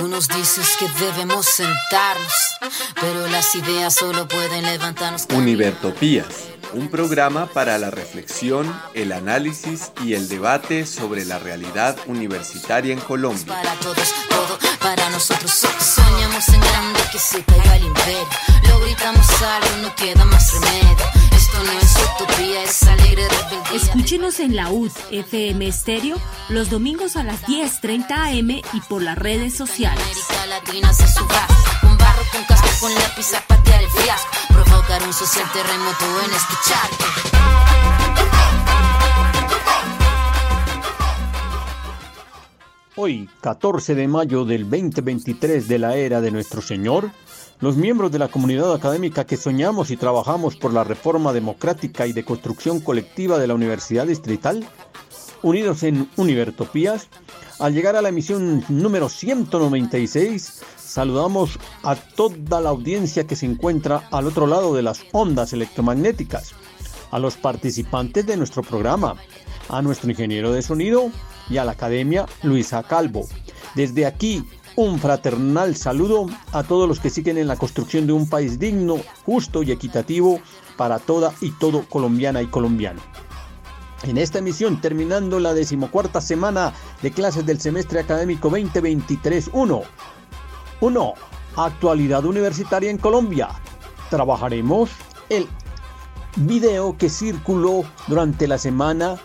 Tú nos dices que debemos sentarnos, pero las ideas solo pueden levantarnos. Univertopías, un programa para la reflexión, el análisis y el debate sobre la realidad universitaria en Colombia. Para todos, todo para nosotros. Soñamos en grande que se caiga el imperio. Lo gritamos algo, no queda más remedio. Esto no es utopía, es alegre rebeldía. Escúchenos en la UD FM Estéreo los domingos a las 10:30 am y por las redes sociales. América Latina se suba con barro, con casco, con lápiz a patear el fiasco. Provocar un social terremoto en charco. Hoy, 14 de mayo del 2023 de la era de nuestro Señor, los miembros de la comunidad académica que soñamos y trabajamos por la reforma democrática y de construcción colectiva de la Universidad Distrital, unidos en Univertopías, al llegar a la emisión número 196, saludamos a toda la audiencia que se encuentra al otro lado de las ondas electromagnéticas, a los participantes de nuestro programa, a nuestro ingeniero de sonido y a la Academia Luisa Calvo. Desde aquí, un fraternal saludo a todos los que siguen en la construcción de un país digno, justo y equitativo para toda y todo colombiana y colombiano. En esta emisión, terminando la decimocuarta semana de clases del semestre académico 2023-1. 1. Actualidad universitaria en Colombia. Trabajaremos el video que circuló durante la semana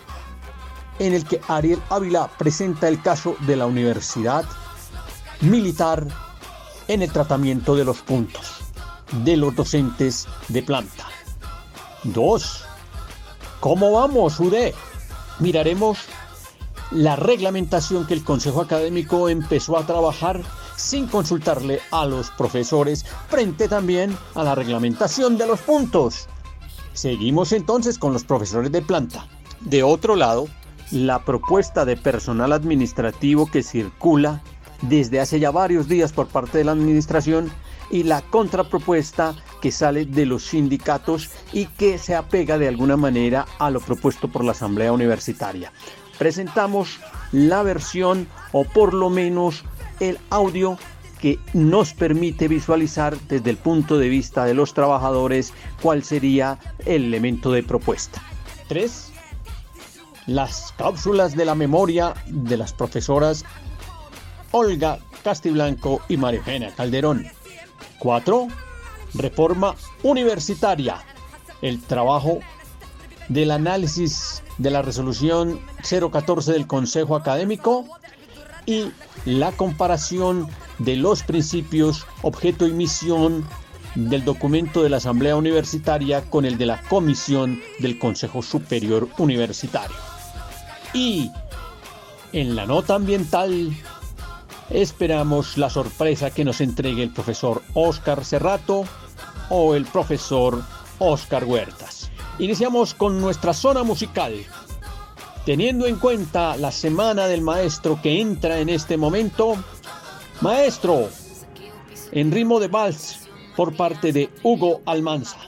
en el que Ariel Ávila presenta el caso de la Universidad Militar en el tratamiento de los puntos de los docentes de planta. 2. ¿Cómo vamos, UD? Miraremos la reglamentación que el Consejo Académico empezó a trabajar sin consultarle a los profesores frente también a la reglamentación de los puntos. Seguimos entonces con los profesores de planta. De otro lado, la propuesta de personal administrativo que circula desde hace ya varios días por parte de la administración y la contrapropuesta que sale de los sindicatos y que se apega de alguna manera a lo propuesto por la Asamblea Universitaria. Presentamos la versión o por lo menos el audio que nos permite visualizar desde el punto de vista de los trabajadores cuál sería el elemento de propuesta. 3. Las cápsulas de la memoria de las profesoras Olga Castiblanco y María Eugenia Calderón. 4. Reforma universitaria. El trabajo del análisis de la resolución 014 del Consejo Académico y la comparación de los principios, objeto y misión del documento de la Asamblea Universitaria con el de la Comisión del Consejo Superior Universitario. Y en la nota ambiental esperamos la sorpresa que nos entregue el profesor Oscar Cerrato o el profesor Oscar Huertas. Iniciamos con nuestra zona musical. Teniendo en cuenta la semana del maestro que entra en este momento, maestro, en ritmo de vals por parte de Hugo Almanza.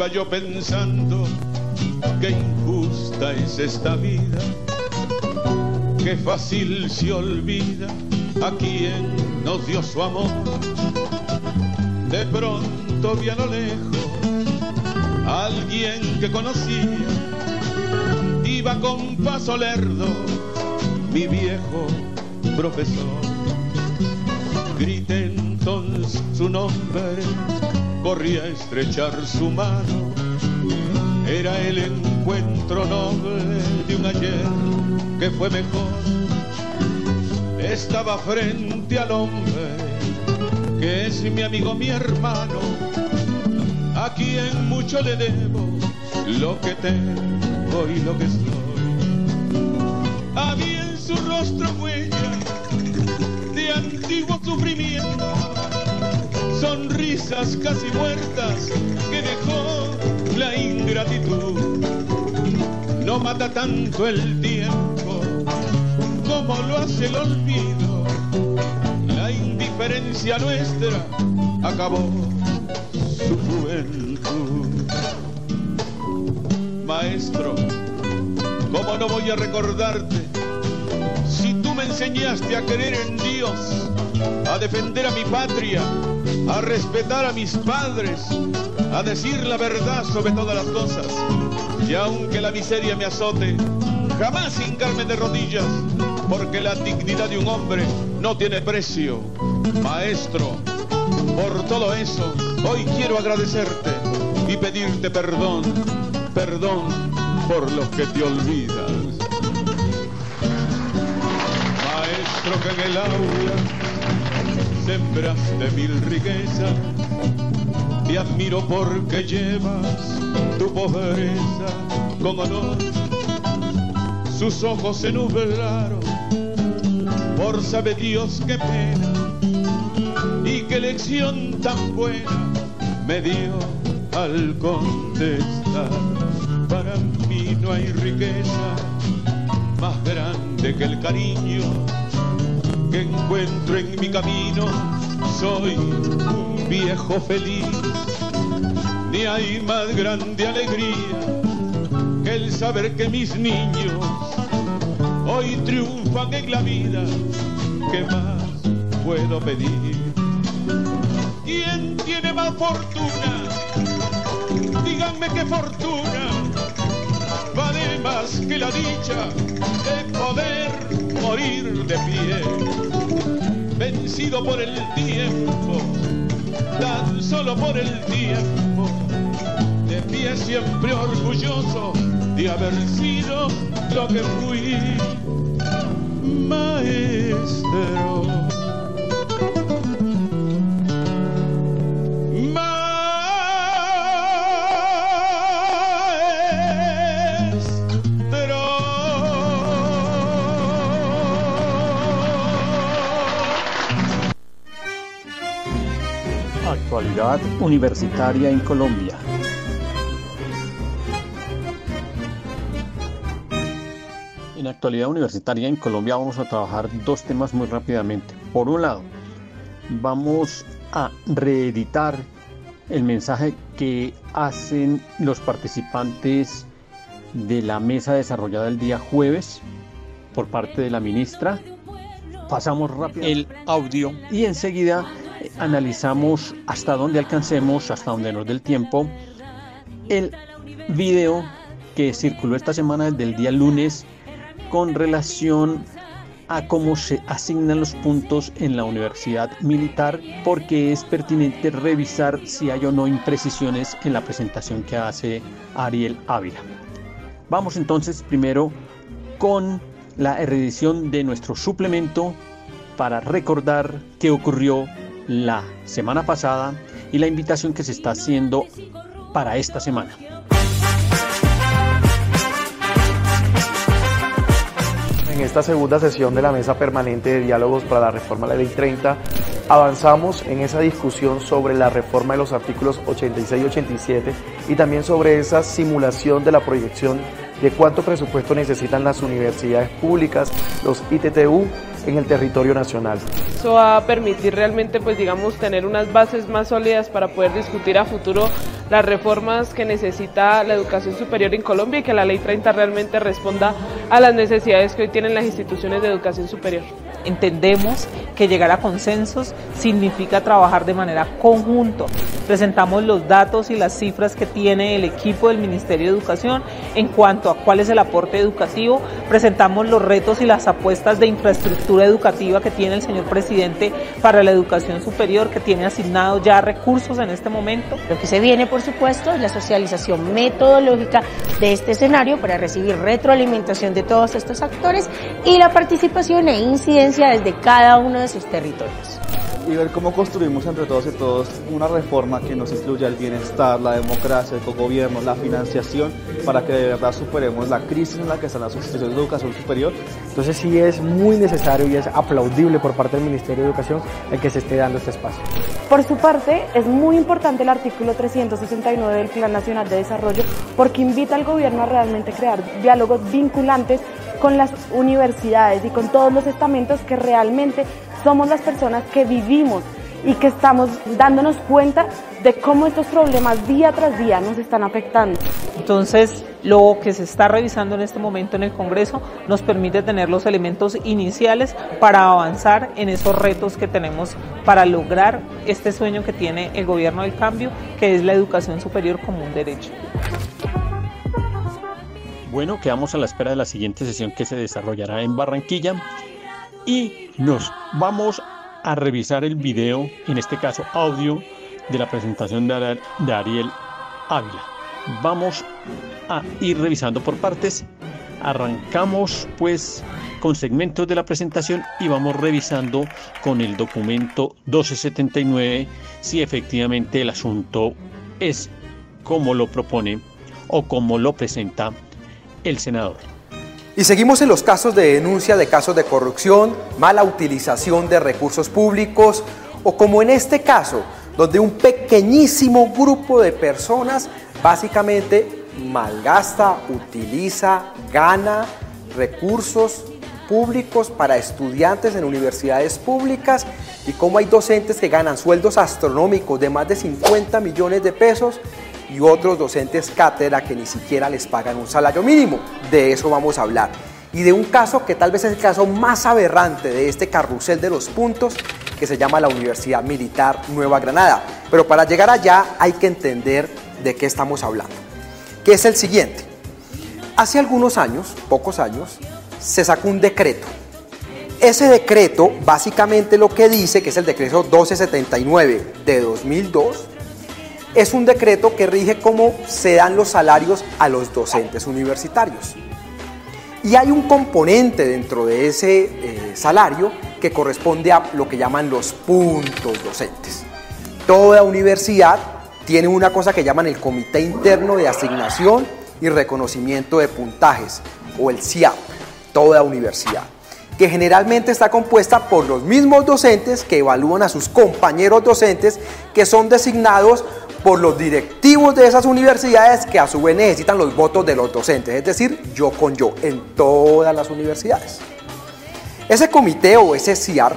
Iba yo pensando qué injusta es esta vida, qué fácil se olvida a quien nos dio su amor. De pronto vi a lo lejos alguien que conocía, iba con paso lerdo, mi viejo profesor. Grité entonces su nombre corrí a estrechar su mano. Era el encuentro noble de un ayer que fue mejor. Estaba frente al hombre que es mi amigo, mi hermano, a quien mucho le debo lo que tengo y lo que soy. Había en su rostro huella de antiguo sufrimiento sonrisas casi muertas que dejó la ingratitud. No mata tanto el tiempo como lo hace el olvido. La indiferencia nuestra acabó su juventud. Maestro, ¿cómo no voy a recordarte si tú me enseñaste a creer en Dios, a defender a mi patria, a respetar a mis padres, a decir la verdad sobre todas las cosas? Y aunque la miseria me azote, jamás hincarme de rodillas, porque la dignidad de un hombre no tiene precio. Maestro, por todo eso, hoy quiero agradecerte y pedirte perdón, perdón por los que te olvidas. Maestro que en el aula sembraste mil riquezas, te admiro porque llevas tu pobreza con honor. Sus ojos se nublaron por sabe Dios qué pena y qué lección tan buena me dio al contestar. Para mí no hay riqueza más grande que el cariño que encuentro en mi camino. Soy un viejo feliz, ni hay más grande alegría que el saber que mis niños hoy triunfan en la vida. ¿Qué más puedo pedir? ¿Quién tiene más fortuna? Díganme qué fortuna vale más que la dicha de poder morir de pie, vencido por el tiempo, tan solo por el tiempo, de pie siempre orgulloso de haber sido lo que fui, maestro. Actualidad universitaria en Colombia. En actualidad universitaria en Colombia vamos a trabajar dos temas muy rápidamente. Por un lado, vamos a reeditar el mensaje que hacen los participantes de la mesa desarrollada el día jueves por parte de la ministra. Pasamos rápido el audio y enseguida analizamos hasta dónde alcancemos, hasta dónde nos dé el tiempo, el video que circuló esta semana desde el día lunes con relación a cómo se asignan los puntos en la universidad militar porque es pertinente revisar si hay o no imprecisiones en la presentación que hace Ariel Ávila. Vamos entonces primero con la reedición de nuestro suplemento para recordar qué ocurrió la semana pasada y la invitación que se está haciendo para esta semana. En esta segunda sesión de la Mesa Permanente de Diálogos para la Reforma de la Ley 30, avanzamos en esa discusión sobre la reforma de los artículos 86 y 87 y también sobre esa simulación de la proyección de cuánto presupuesto necesitan las universidades públicas, los ITTU, en el territorio nacional. Eso va a permitir realmente, pues digamos, tener unas bases más sólidas para poder discutir a futuro las reformas que necesita la educación superior en Colombia y que la Ley 30 realmente responda a las necesidades que hoy tienen las instituciones de educación superior. Entendemos que llegar a consensos significa trabajar de manera conjunto. Presentamos los datos y las cifras que tiene el equipo del Ministerio de Educación en cuanto a cuál es el aporte educativo. Presentamos los retos y las apuestas de infraestructura educativa que tiene el señor presidente para la educación superior, que tiene asignado ya recursos en este momento. Lo que se viene, por supuesto, es la socialización metodológica de este escenario para recibir retroalimentación de todos estos actores y la participación e incidencia desde cada uno de sus territorios. y ver cómo construimos entre todos y todos una reforma que nos incluya el bienestar, la democracia, el cogobierno, la financiación, para que de verdad superemos la crisis en la que están las instituciones de educación superior. Entonces sí es muy necesario y es aplaudible por parte del Ministerio de Educación el que se esté dando este espacio. Por su parte, es muy importante el artículo 369 del Plan Nacional de Desarrollo porque invita al gobierno a realmente crear diálogos vinculantes con las universidades y con todos los estamentos que realmente somos las personas que vivimos y que estamos dándonos cuenta de cómo estos problemas día tras día nos están afectando. Entonces, lo que se está revisando en este momento en el Congreso nos permite tener los elementos iniciales para avanzar en esos retos que tenemos para lograr este sueño que tiene el gobierno del cambio, que es la educación superior como un derecho. Bueno, quedamos a la espera de la siguiente sesión que se desarrollará en Barranquilla y nos vamos a revisar el video, en este caso audio, de la presentación de Ariel Ávila. Vamos a ir revisando por partes. Arrancamos pues con segmentos de la presentación y vamos revisando con el documento 1279 si efectivamente el asunto es como lo propone o como lo presenta el senador. Y seguimos en los casos de denuncia de casos de corrupción, mala utilización de recursos públicos o como en este caso, donde un pequeñísimo grupo de personas básicamente malgasta, utiliza, gana recursos públicos para estudiantes en universidades públicas y como hay docentes que ganan sueldos astronómicos de más de 50 millones de pesos y otros docentes cátedra que ni siquiera les pagan un salario mínimo. De eso vamos a hablar. Y de un caso que tal vez es el caso más aberrante de este carrusel de los puntos, que se llama la Universidad Militar Nueva Granada. Pero para llegar allá hay que entender de qué estamos hablando. Que es el siguiente. Hace algunos años, pocos años, se sacó un decreto. Ese decreto básicamente lo que dice, que es el decreto 1279 de 2002, es un decreto que rige cómo se dan los salarios a los docentes universitarios. Y hay un componente dentro de ese eh, salario que corresponde a lo que llaman los puntos docentes. Toda universidad tiene una cosa que llaman el Comité Interno de Asignación y Reconocimiento de Puntajes, o el CIAP, toda universidad, que generalmente está compuesta por los mismos docentes que evalúan a sus compañeros docentes que son designados por los directivos de esas universidades que a su vez necesitan los votos de los docentes, es decir, yo con yo, en todas las universidades. Ese comité o ese CIAR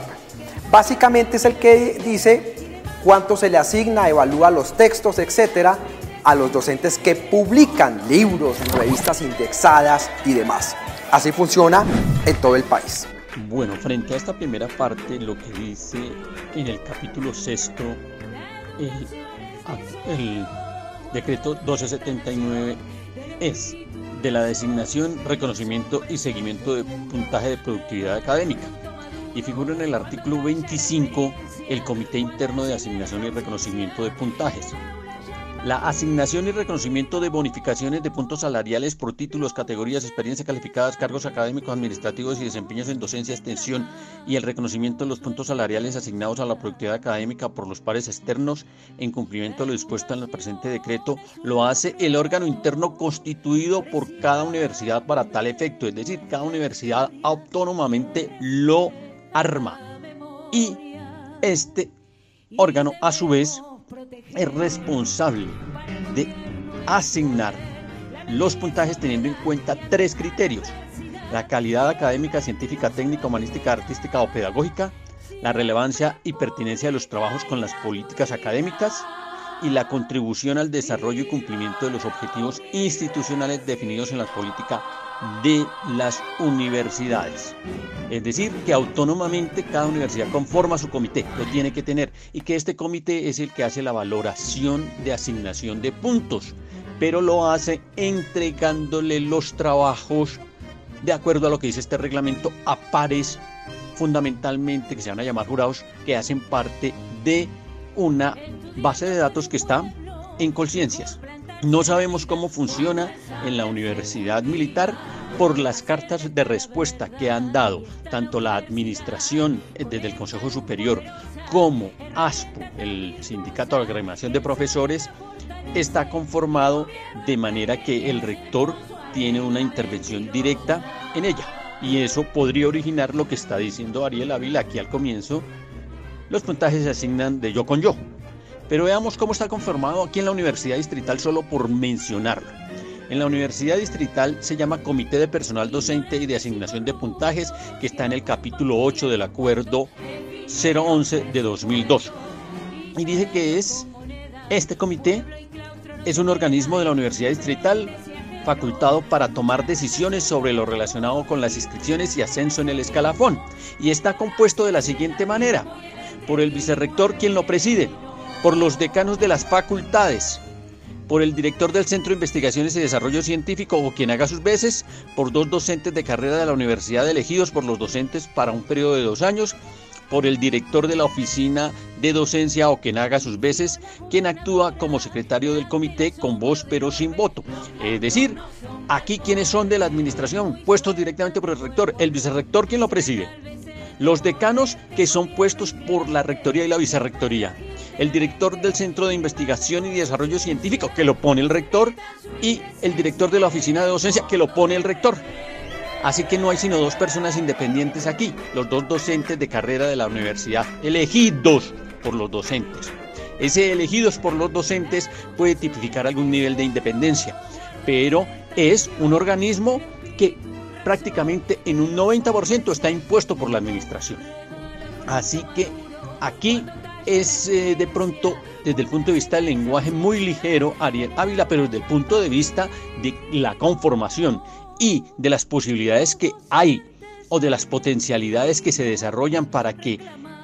básicamente es el que dice cuánto se le asigna, evalúa los textos, etcétera, a los docentes que publican libros, revistas indexadas y demás. Así funciona en todo el país. Bueno, frente a esta primera parte, lo que dice en el capítulo sexto, el el decreto 1279 es de la designación, reconocimiento y seguimiento de puntaje de productividad académica. Y figura en el artículo 25 el Comité Interno de Asignación y Reconocimiento de Puntajes. La asignación y reconocimiento de bonificaciones de puntos salariales por títulos, categorías, experiencias calificadas, cargos académicos, administrativos y desempeños en docencia, extensión y el reconocimiento de los puntos salariales asignados a la productividad académica por los pares externos en cumplimiento de lo dispuesto en el presente decreto lo hace el órgano interno constituido por cada universidad para tal efecto, es decir, cada universidad autónomamente lo arma. Y este órgano a su vez es responsable de asignar los puntajes teniendo en cuenta tres criterios. La calidad académica, científica, técnica, humanística, artística o pedagógica, la relevancia y pertinencia de los trabajos con las políticas académicas y la contribución al desarrollo y cumplimiento de los objetivos institucionales definidos en la política de las universidades. Es decir, que autónomamente cada universidad conforma su comité, lo tiene que tener, y que este comité es el que hace la valoración de asignación de puntos, pero lo hace entregándole los trabajos de acuerdo a lo que dice este reglamento a pares fundamentalmente que se van a llamar jurados que hacen parte de una base de datos que está en conciencias. No sabemos cómo funciona en la Universidad Militar por las cartas de respuesta que han dado tanto la administración eh, desde el Consejo Superior como ASPO, el Sindicato de Agremiación de Profesores, está conformado de manera que el rector tiene una intervención directa en ella. Y eso podría originar lo que está diciendo Ariel Ávila aquí al comienzo. Los puntajes se asignan de yo con yo. Pero veamos cómo está conformado aquí en la Universidad Distrital solo por mencionarlo. En la Universidad Distrital se llama Comité de Personal Docente y de Asignación de Puntajes, que está en el capítulo 8 del acuerdo 011 de 2002. Y dice que es este comité es un organismo de la Universidad Distrital facultado para tomar decisiones sobre lo relacionado con las inscripciones y ascenso en el escalafón y está compuesto de la siguiente manera: por el vicerrector quien lo preside, por los decanos de las facultades, por el director del Centro de Investigaciones y Desarrollo Científico o quien haga sus veces, por dos docentes de carrera de la universidad elegidos por los docentes para un periodo de dos años por el director de la oficina de docencia o quien haga sus veces, quien actúa como secretario del comité con voz pero sin voto. Es decir, aquí quienes son de la administración, puestos directamente por el rector, el vicerrector quien lo preside, los decanos que son puestos por la rectoría y la vicerrectoría, el director del Centro de Investigación y Desarrollo Científico que lo pone el rector y el director de la oficina de docencia que lo pone el rector. Así que no hay sino dos personas independientes aquí, los dos docentes de carrera de la universidad, elegidos por los docentes. Ese elegidos por los docentes puede tipificar algún nivel de independencia, pero es un organismo que prácticamente en un 90% está impuesto por la administración. Así que aquí es eh, de pronto, desde el punto de vista del lenguaje, muy ligero Ariel Ávila, pero desde el punto de vista de la conformación y de las posibilidades que hay o de las potencialidades que se desarrollan para que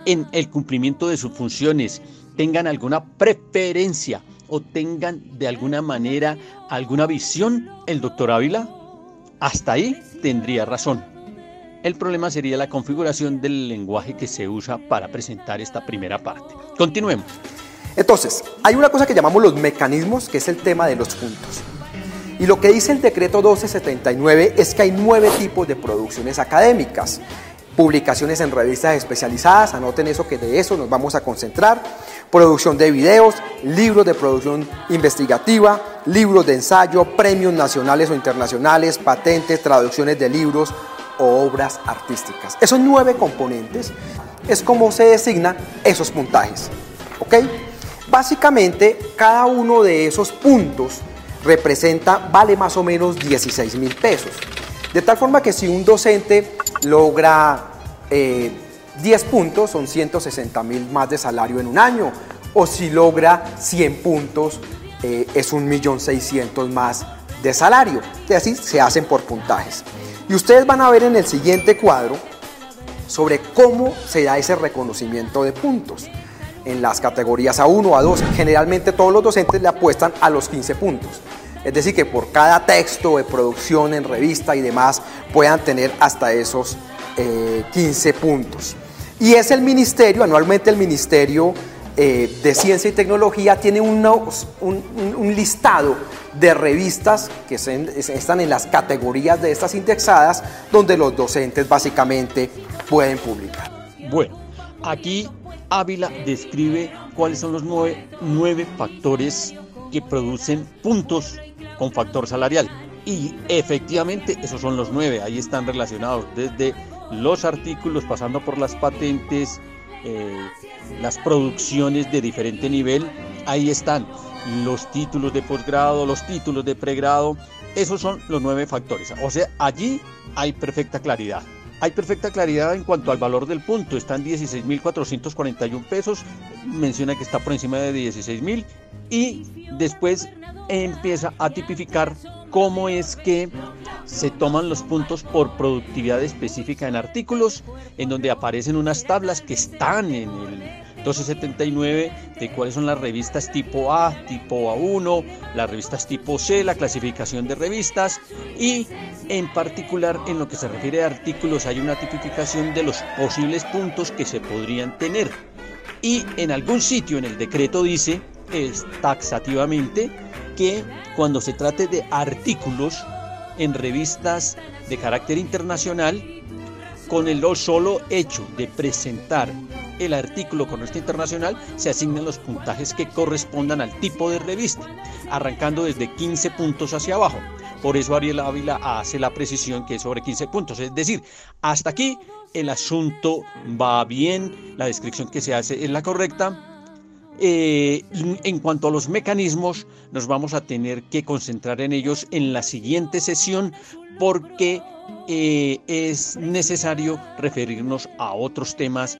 en el cumplimiento de sus funciones tengan alguna preferencia o tengan de alguna manera alguna visión, el doctor Ávila hasta ahí tendría razón. El problema sería la configuración del lenguaje que se usa para presentar esta primera parte. Continuemos. Entonces, hay una cosa que llamamos los mecanismos, que es el tema de los puntos. Y lo que dice el decreto 1279 es que hay nueve tipos de producciones académicas. Publicaciones en revistas especializadas, anoten eso que de eso nos vamos a concentrar. Producción de videos, libros de producción investigativa, libros de ensayo, premios nacionales o internacionales, patentes, traducciones de libros o obras artísticas. Esos nueve componentes es como se designan esos puntajes. ¿Ok? Básicamente, cada uno de esos puntos representa, vale más o menos 16 mil pesos. De tal forma que si un docente logra 10 eh, puntos, son 160 mil más de salario en un año, o si logra 100 puntos, eh, es un millón 600 más de salario. Y así se hacen por puntajes. Y ustedes van a ver en el siguiente cuadro sobre cómo se da ese reconocimiento de puntos. En las categorías A1, A2, generalmente todos los docentes le apuestan a los 15 puntos. Es decir, que por cada texto de producción en revista y demás puedan tener hasta esos 15 eh, puntos. Y es el ministerio, anualmente el Ministerio eh, de Ciencia y Tecnología tiene un, un, listado de revistas que están en las categorías de estas indexadas, donde los docentes básicamente pueden publicar. Bueno, aquí Ávila describe cuáles son los nueve, nueve factores que producen puntos con factor salarial. Y efectivamente esos son los nueve, ahí están relacionados desde los artículos, pasando por las patentes, eh, las producciones de diferente nivel, ahí están los títulos de posgrado, los títulos de pregrado, esos son los nueve factores. O sea, allí hay perfecta claridad. Hay perfecta claridad en cuanto al valor del punto, están 16.441 pesos, menciona que está por encima de 16.000 y después empieza a tipificar cómo es que se toman los puntos por productividad específica en artículos, en donde aparecen unas tablas que están en el 1279 de cuáles son las revistas tipo A, tipo A1, las revistas tipo C, la clasificación de revistas y en particular en lo que se refiere a artículos hay una tipificación de los posibles puntos que se podrían tener. Y en algún sitio en el decreto dice es taxativamente que cuando se trate de artículos en revistas de carácter internacional, con el solo hecho de presentar el artículo con nuestra internacional, se asignan los puntajes que correspondan al tipo de revista, arrancando desde 15 puntos hacia abajo. Por eso Ariel Ávila hace la precisión que es sobre 15 puntos. Es decir, hasta aquí el asunto va bien, la descripción que se hace es la correcta. Eh, en cuanto a los mecanismos, nos vamos a tener que concentrar en ellos en la siguiente sesión porque eh, es necesario referirnos a otros temas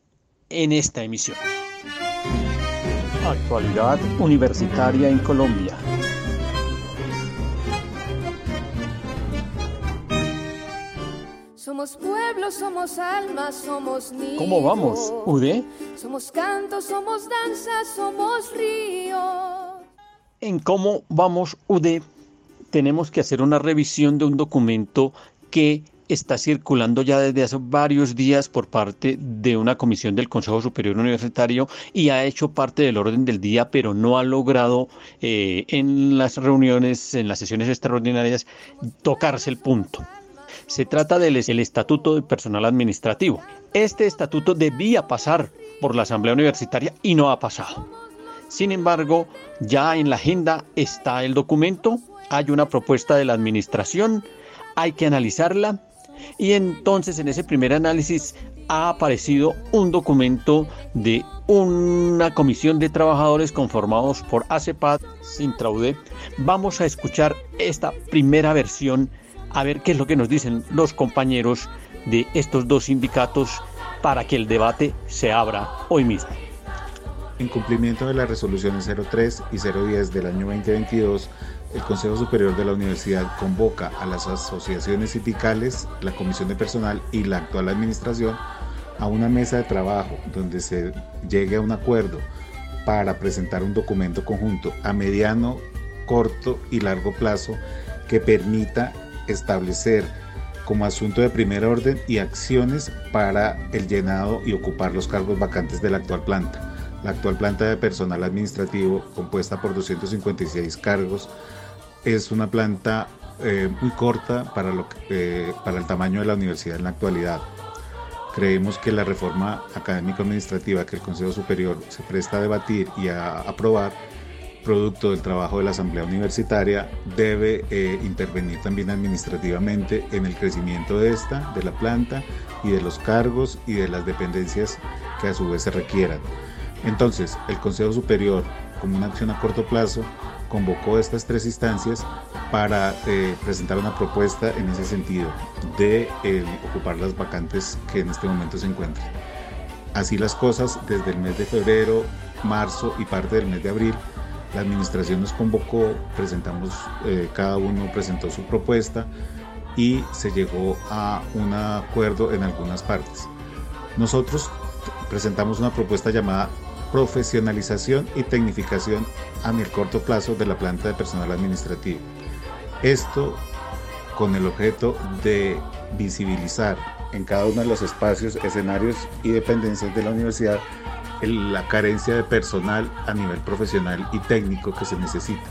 en esta emisión. Actualidad universitaria en Colombia. Somos alma, somos niños. ¿Cómo vamos, UD? Somos canto, somos danza, somos río. En cómo vamos, UD, tenemos que hacer una revisión de un documento que está circulando ya desde hace varios días por parte de una comisión del Consejo Superior Universitario y ha hecho parte del orden del día, pero no ha logrado eh, en las reuniones, en las sesiones extraordinarias, tocarse el punto. Se trata del Estatuto del Personal Administrativo. Este estatuto debía pasar por la Asamblea Universitaria y no ha pasado. Sin embargo, ya en la agenda está el documento, hay una propuesta de la Administración, hay que analizarla y entonces en ese primer análisis ha aparecido un documento de una comisión de trabajadores conformados por ACEPAD, Sintraude. Vamos a escuchar esta primera versión a ver qué es lo que nos dicen los compañeros de estos dos sindicatos para que el debate se abra hoy mismo. En cumplimiento de las resoluciones 03 y 010 del año 2022, el Consejo Superior de la Universidad convoca a las asociaciones sindicales, la Comisión de Personal y la actual administración a una mesa de trabajo donde se llegue a un acuerdo para presentar un documento conjunto a mediano, corto y largo plazo que permita establecer como asunto de primer orden y acciones para el llenado y ocupar los cargos vacantes de la actual planta. La actual planta de personal administrativo, compuesta por 256 cargos, es una planta eh, muy corta para, lo eh, para el tamaño de la universidad en la actualidad. Creemos que la reforma académico-administrativa que el Consejo Superior se presta a debatir y a aprobar producto del trabajo de la Asamblea Universitaria, debe eh, intervenir también administrativamente en el crecimiento de esta, de la planta y de los cargos y de las dependencias que a su vez se requieran. Entonces, el Consejo Superior, como una acción a corto plazo, convocó estas tres instancias para eh, presentar una propuesta en ese sentido de eh, ocupar las vacantes que en este momento se encuentran. Así las cosas, desde el mes de febrero, marzo y parte del mes de abril, la administración nos convocó, presentamos, eh, cada uno presentó su propuesta y se llegó a un acuerdo en algunas partes. Nosotros presentamos una propuesta llamada profesionalización y tecnificación a el corto plazo de la planta de personal administrativo. Esto con el objeto de visibilizar en cada uno de los espacios, escenarios y dependencias de la universidad la carencia de personal a nivel profesional y técnico que se necesita.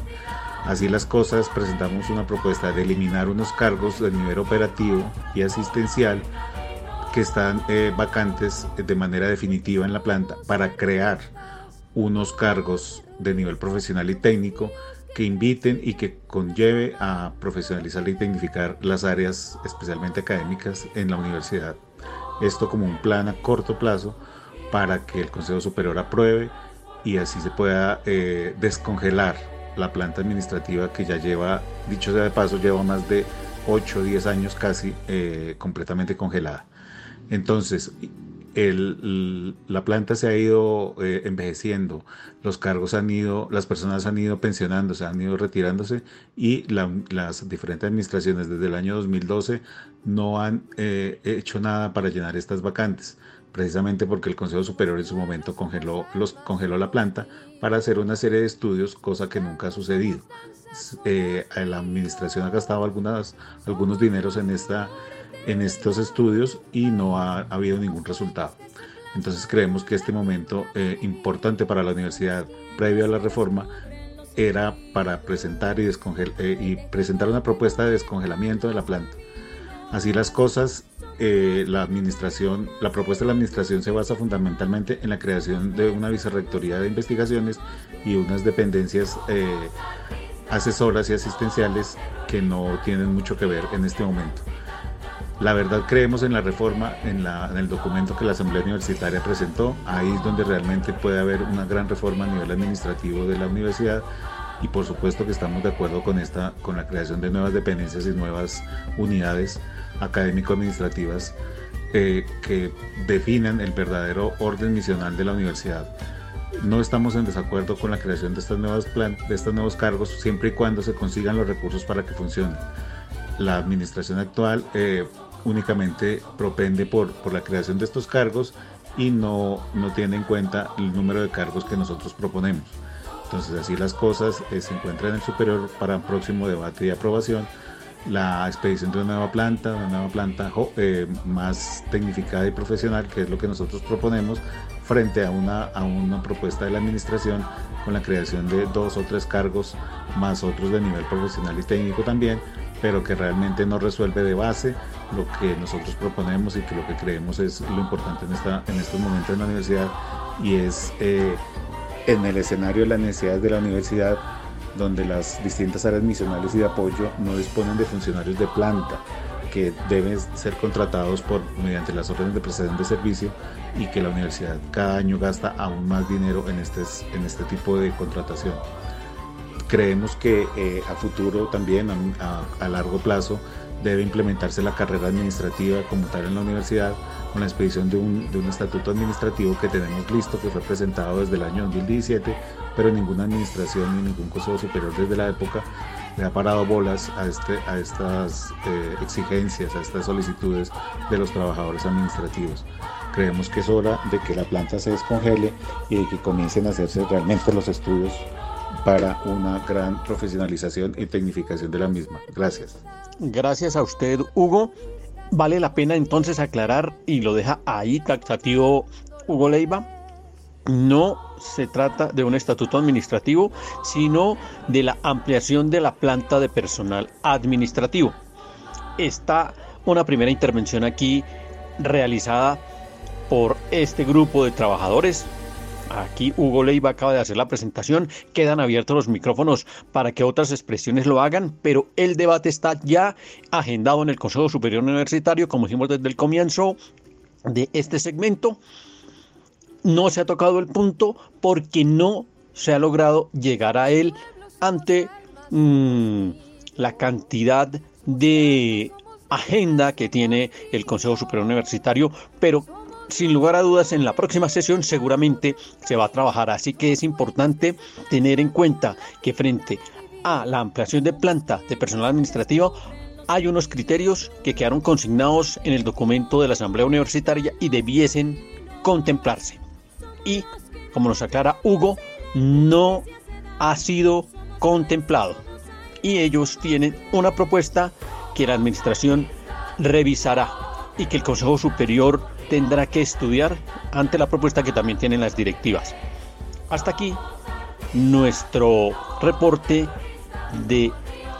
Así las cosas, presentamos una propuesta de eliminar unos cargos del nivel operativo y asistencial que están eh, vacantes de manera definitiva en la planta para crear unos cargos de nivel profesional y técnico que inviten y que conlleve a profesionalizar y tecnificar las áreas especialmente académicas en la universidad. Esto como un plan a corto plazo para que el Consejo Superior apruebe y así se pueda eh, descongelar la planta administrativa que ya lleva, dicho sea de paso, lleva más de 8 o 10 años casi eh, completamente congelada. Entonces, la planta se ha ido eh, envejeciendo, los cargos han ido, las personas han ido pensionándose, han ido retirándose y las diferentes administraciones desde el año 2012 no han hecho nada para llenar estas vacantes precisamente porque el Consejo Superior en su momento congeló, los, congeló la planta para hacer una serie de estudios, cosa que nunca ha sucedido. Eh, la administración ha gastado algunas, algunos dineros en, esta, en estos estudios y no ha, habido ningún resultado. Entonces creemos que este momento eh, importante para la universidad previo a la reforma era para presentar y, eh, presentar una propuesta de descongelamiento de la planta. Así las cosas, eh, la administración, la propuesta de la administración se basa fundamentalmente en la creación de una vicerrectoría de investigaciones y unas dependencias eh, asesoras y asistenciales que no tienen mucho que ver en este momento. La verdad creemos en la reforma, en, en, el documento que la Asamblea Universitaria presentó. Ahí es donde realmente puede haber una gran reforma a nivel administrativo de la universidad y por supuesto que estamos de acuerdo con, esta, con la creación de nuevas dependencias y nuevas unidades académico-administrativas eh, que definan el verdadero orden misional de la universidad. No estamos en desacuerdo con la creación de, estas nuevas de estos nuevos cargos siempre y cuando se consigan los recursos para que funcionen. La administración actual eh, únicamente propende por, por la creación de estos cargos y no, no tiene en cuenta el número de cargos que nosotros proponemos. Entonces así las cosas eh, se encuentran en el superior para próximo debate y aprobación la expedición de una nueva planta, una nueva planta eh, más tecnificada y profesional, que es lo que nosotros proponemos, frente a una, a una propuesta de la administración con la creación de dos o tres cargos, más otros de nivel profesional y técnico también, pero que realmente no resuelve de base lo que nosotros proponemos y que lo que creemos es lo importante en, esta, en estos momentos en la universidad y es eh, en el escenario de las necesidades de la universidad donde las distintas áreas misionales y de apoyo no disponen de funcionarios de planta que deben ser contratados por mediante las órdenes de prestación de servicio y que la universidad cada año gasta aún más dinero en este, en este tipo de contratación. Creemos que eh, a futuro también, a, a largo plazo, debe implementarse la carrera administrativa como tal en la universidad con la expedición de un, de un, estatuto administrativo que tenemos listo, que fue presentado desde el año 2017, pero ninguna administración ni ningún consejo superior desde la época le ha parado bolas a, este, a estas eh, exigencias, a estas solicitudes de los trabajadores administrativos. Creemos que es hora de que la planta se descongele y de que comiencen a hacerse realmente los estudios para una gran profesionalización y tecnificación de la misma. Gracias. Gracias a usted, Hugo. Vale la pena entonces aclarar, y lo deja ahí taxativo Hugo Leiva, no se trata de un estatuto administrativo, sino de la ampliación de la planta de personal administrativo. Está una primera intervención aquí realizada por este grupo de trabajadores Aquí Hugo Leiva acaba de hacer la presentación, quedan abiertos los micrófonos para que otras expresiones lo hagan, pero el debate está ya agendado en el Consejo Superior Universitario, como dijimos desde el comienzo de este segmento. No se ha tocado el punto porque no se ha logrado llegar a él ante mm, la cantidad de agenda que tiene el Consejo Superior Universitario, pero sin lugar a dudas en la próxima sesión seguramente se va a trabajar. Así que es importante tener en cuenta que frente a la ampliación de planta de personal administrativo hay unos criterios que quedaron consignados en el documento de la Asamblea Universitaria y debiesen contemplarse. Y, como nos aclara Hugo, no ha sido contemplado. Y ellos tienen una propuesta que la Administración revisará y que el Consejo Superior tendrá que estudiar ante la propuesta que también tienen las directivas. Hasta aquí nuestro reporte de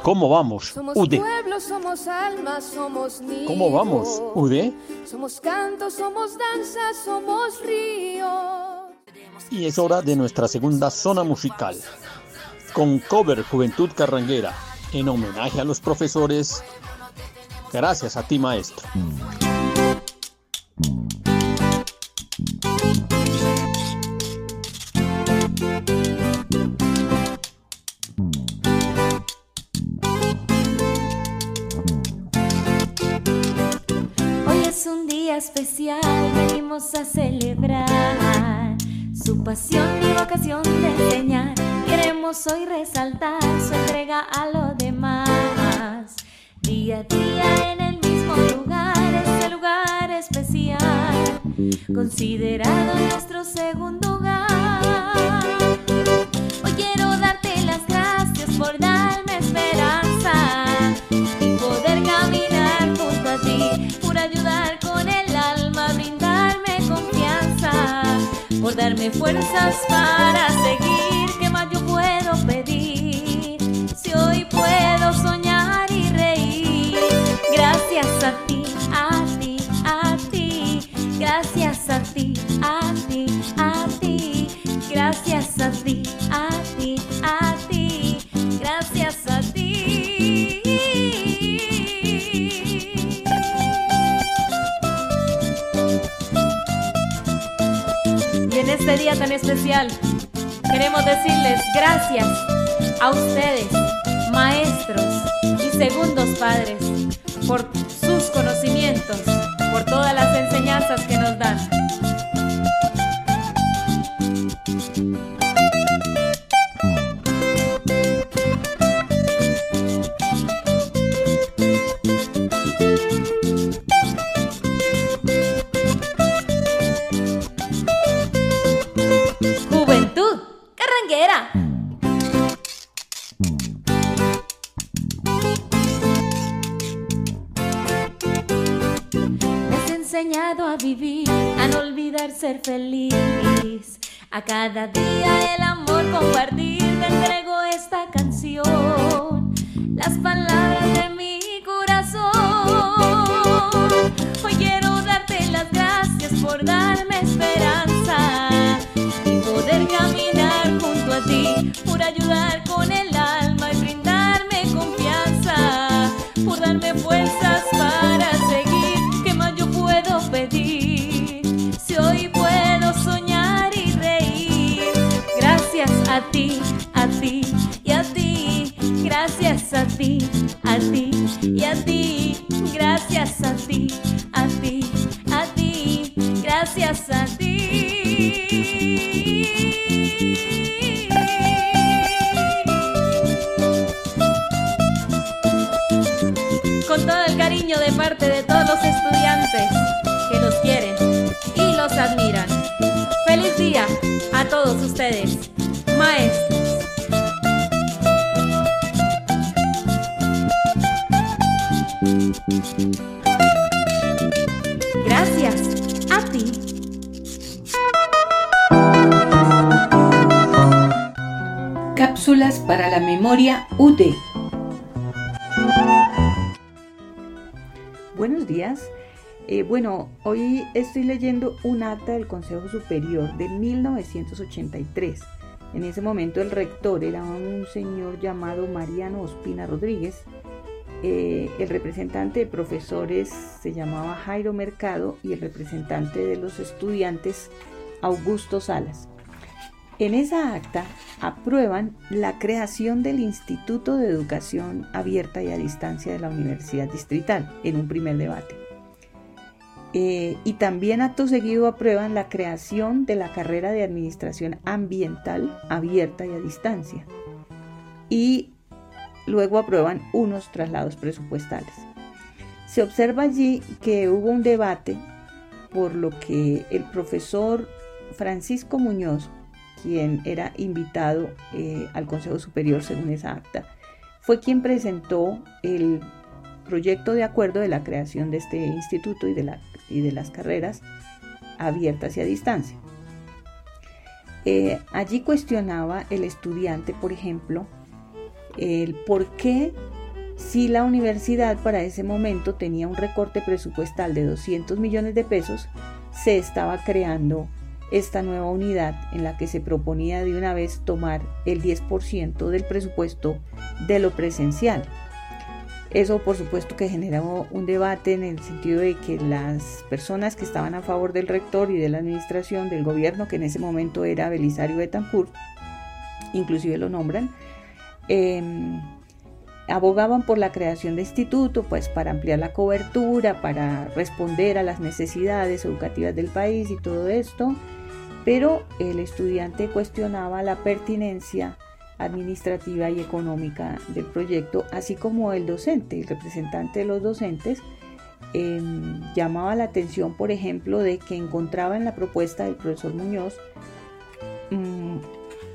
cómo vamos, somos UD. Pueblo, somos alma, somos niños. ¿Cómo vamos, UD? Somos canto, somos danza, somos río. Y es hora de nuestra segunda zona musical, con cover Juventud Carranguera, en homenaje a los profesores. Gracias a ti, maestro. Día especial, venimos a celebrar su pasión y vocación de enseñar. Queremos hoy resaltar su entrega a lo demás. Día a día en el mismo lugar especial, considerado nuestro segundo hogar. Hoy quiero darte las gracias por darme esperanza y poder caminar junto a ti, por ayudar con el alma, brindarme confianza, por darme fuerzas para seguir. ¿Qué más yo puedo pedir? Si hoy puedo soñar y reír, gracias a ti, Gracias a ti, a ti, a ti. Gracias a ti, a ti, a ti. Gracias a ti. Y en este día tan especial queremos decirles gracias a ustedes, maestros y segundos padres, por sus conocimientos por todas las enseñanzas que nos dan. Un acta del Consejo Superior de 1983. En ese momento el rector era un señor llamado Mariano Ospina Rodríguez. Eh, el representante de profesores se llamaba Jairo Mercado y el representante de los estudiantes Augusto Salas. En esa acta aprueban la creación del Instituto de Educación Abierta y a Distancia de la Universidad Distrital en un primer debate. Eh, y también acto seguido aprueban la creación de la carrera de Administración Ambiental Abierta y a Distancia. Y luego aprueban unos traslados presupuestales. Se observa allí que hubo un debate por lo que el profesor Francisco Muñoz quien era invitado eh, al Consejo Superior según esa acta, fue quien presentó el proyecto de acuerdo de la creación de este instituto y de, la, y de las carreras abiertas y a distancia. Eh, allí cuestionaba el estudiante, por ejemplo, el por qué si la universidad para ese momento tenía un recorte presupuestal de 200 millones de pesos, se estaba creando esta nueva unidad en la que se proponía de una vez tomar el 10% del presupuesto de lo presencial. Eso por supuesto que generó un debate en el sentido de que las personas que estaban a favor del rector y de la administración del gobierno, que en ese momento era Belisario Betancourt, inclusive lo nombran, eh, abogaban por la creación de instituto, pues para ampliar la cobertura, para responder a las necesidades educativas del país y todo esto, pero el estudiante cuestionaba la pertinencia administrativa y económica del proyecto, así como el docente, el representante de los docentes, eh, llamaba la atención, por ejemplo, de que encontraba en la propuesta del profesor Muñoz mmm,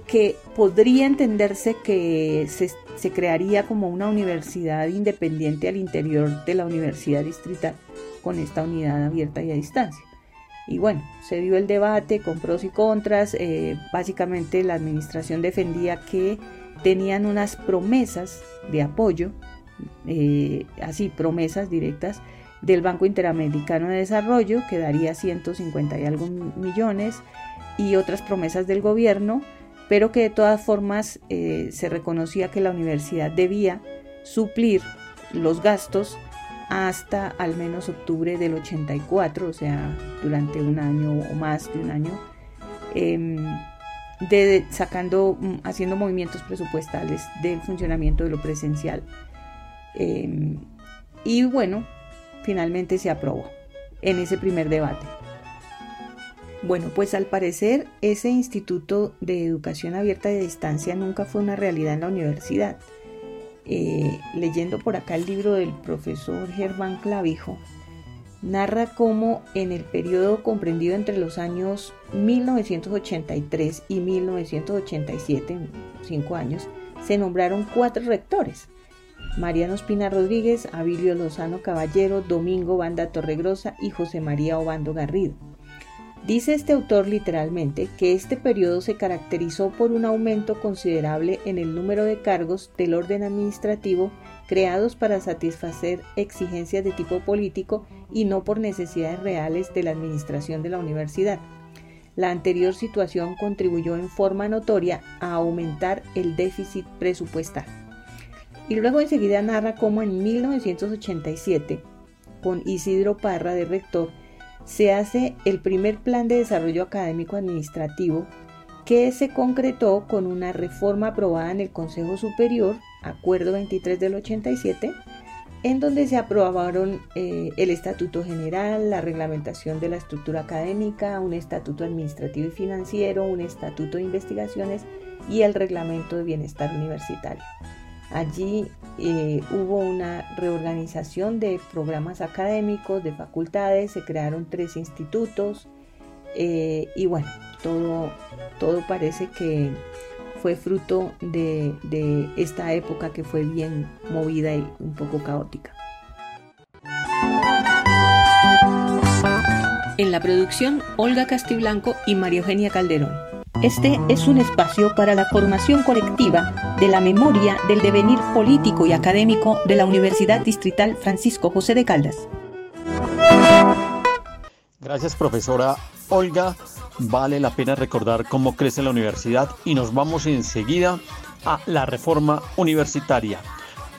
que podría entenderse que se, se, crearía como una universidad independiente al interior de la universidad distrital con esta unidad abierta y a distancia. Y bueno, se dio el debate con pros y contras. Eh, básicamente la administración defendía que tenían unas promesas de apoyo, eh, así promesas directas del Banco Interamericano de Desarrollo, que daría 150 y algo millones, y otras promesas del gobierno, pero que de todas formas eh, se reconocía que la universidad debía suplir los gastos hasta al menos octubre del 84, o sea, durante un año o más de un año, em, sacando, mm, haciendo movimientos presupuestales del funcionamiento de lo presencial. Em, y bueno, finalmente se aprobó en ese primer debate. Bueno, pues al parecer ese Instituto de Educación Abierta de Distancia nunca fue una realidad en la universidad. Eh, leyendo por acá el libro del profesor Germán Clavijo, narra cómo en el periodo comprendido entre los años 1983 y 1987, cinco años, se nombraron cuatro rectores. Mariano Espina Rodríguez, Abilio Lozano Caballero, Domingo Banda Torregrosa y José María Obando Garrido. Dice este autor literalmente que este periodo se caracterizó por un aumento considerable en el número de cargos del orden administrativo creados para satisfacer exigencias de tipo político y no por necesidades reales de la administración de la universidad. La anterior situación contribuyó en forma notoria a aumentar el déficit presupuestal. Y luego enseguida narra cómo en 1987, con Isidro Parra de rector, se hace el primer plan de desarrollo académico administrativo que se concretó con una reforma aprobada en el Consejo Superior, Acuerdo 23 del 87, en donde se aprobaron eh, el Estatuto General, la reglamentación de la estructura académica, un Estatuto Administrativo y Financiero, un Estatuto de Investigaciones y el Reglamento de Bienestar Universitario. Allí eh, hubo una reorganización de programas académicos, de facultades, se crearon tres institutos eh, y bueno, todo, todo parece que fue fruto de, de esta época que fue bien movida y un poco caótica. En la producción, Olga Castiblanco y María Eugenia Calderón. Este es un espacio para la formación colectiva de la memoria del devenir político y académico de la Universidad Distrital Francisco José de Caldas. Gracias, profesora Olga. Vale la pena recordar cómo crece la universidad y nos vamos enseguida a la reforma universitaria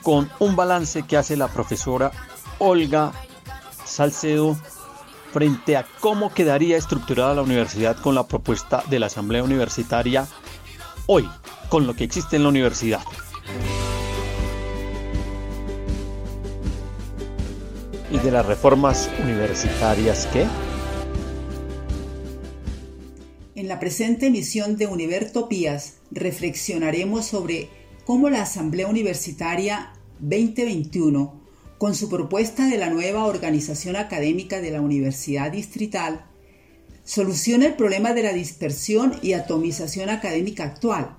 con un balance que hace la profesora Olga Salcedo frente a cómo quedaría estructurada la universidad con la propuesta de la Asamblea Universitaria hoy, con lo que existe en la universidad. ¿Y de las reformas universitarias qué? En la presente emisión de Univertopías reflexionaremos sobre cómo la Asamblea Universitaria 2021 con su propuesta de la nueva organización académica de la Universidad Distrital, soluciona el problema de la dispersión y atomización académica actual,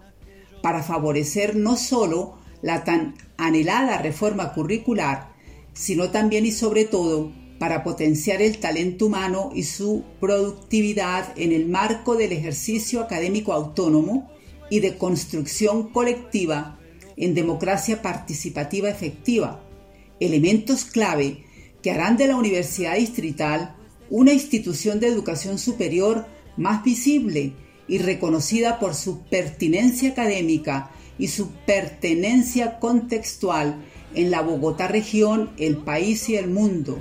para favorecer no solo la tan anhelada reforma curricular, sino también y sobre todo para potenciar el talento humano y su productividad en el marco del ejercicio académico autónomo y de construcción colectiva en democracia participativa efectiva, elementos clave que harán de la Universidad Distrital una institución de educación superior más visible y reconocida por su pertinencia académica y su pertenencia contextual en la Bogotá región, el país y el mundo,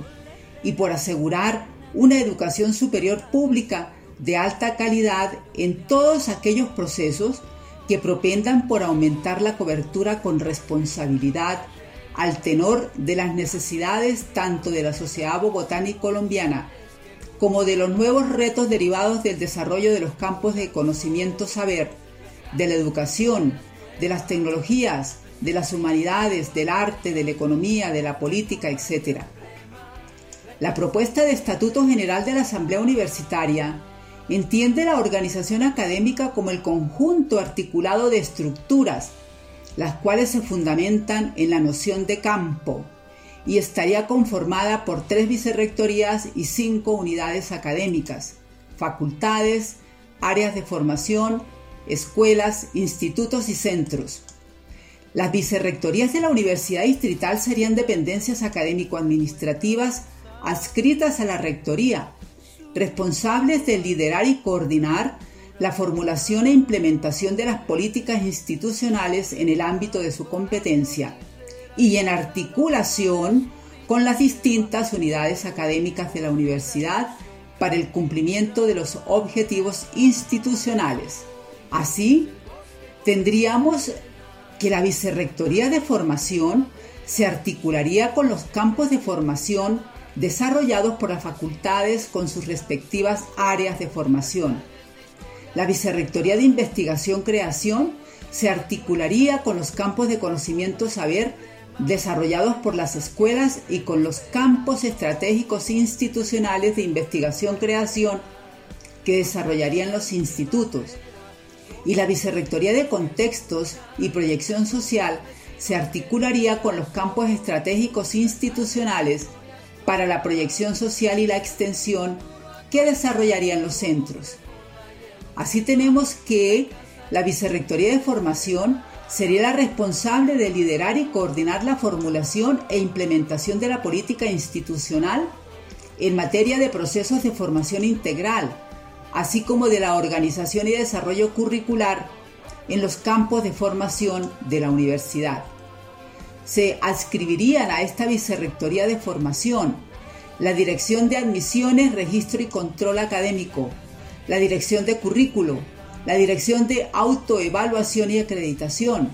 y por asegurar una educación superior pública de alta calidad en todos aquellos procesos que propendan por aumentar la cobertura con responsabilidad al tenor de las necesidades tanto de la sociedad bogotana y colombiana como de los nuevos retos derivados del desarrollo de los campos de conocimiento saber, de la educación, de las tecnologías, de las humanidades, del arte, de la economía, de la política, etc. La propuesta de Estatuto General de la Asamblea Universitaria entiende la organización académica como el conjunto articulado de estructuras, las cuales se fundamentan en la noción de campo y estaría conformada por tres vicerrectorías y cinco unidades académicas, facultades, áreas de formación, escuelas, institutos y centros. Las vicerrectorías de la Universidad Distrital serían dependencias académico-administrativas adscritas a la Rectoría, responsables de liderar y coordinar la formulación e implementación de las políticas institucionales en el ámbito de su competencia y en articulación con las distintas unidades académicas de la universidad para el cumplimiento de los objetivos institucionales. Así, tendríamos que la Vicerrectoría de Formación se articularía con los campos de formación desarrollados por las facultades con sus respectivas áreas de formación. La Vicerrectoría de Investigación-Creación se articularía con los campos de conocimiento-saber desarrollados por las escuelas y con los campos estratégicos institucionales de investigación-creación que desarrollarían los institutos. Y la Vicerrectoría de Contextos y Proyección Social se articularía con los campos estratégicos institucionales para la proyección social y la extensión que desarrollarían los centros. Así tenemos que la Vicerrectoría de Formación sería la responsable de liderar y coordinar la formulación e implementación de la política institucional en materia de procesos de formación integral, así como de la organización y desarrollo curricular en los campos de formación de la universidad. Se adscribirían a esta Vicerrectoría de Formación la Dirección de Admisiones, Registro y Control Académico, la Dirección de Currículo, la Dirección de Autoevaluación y Acreditación,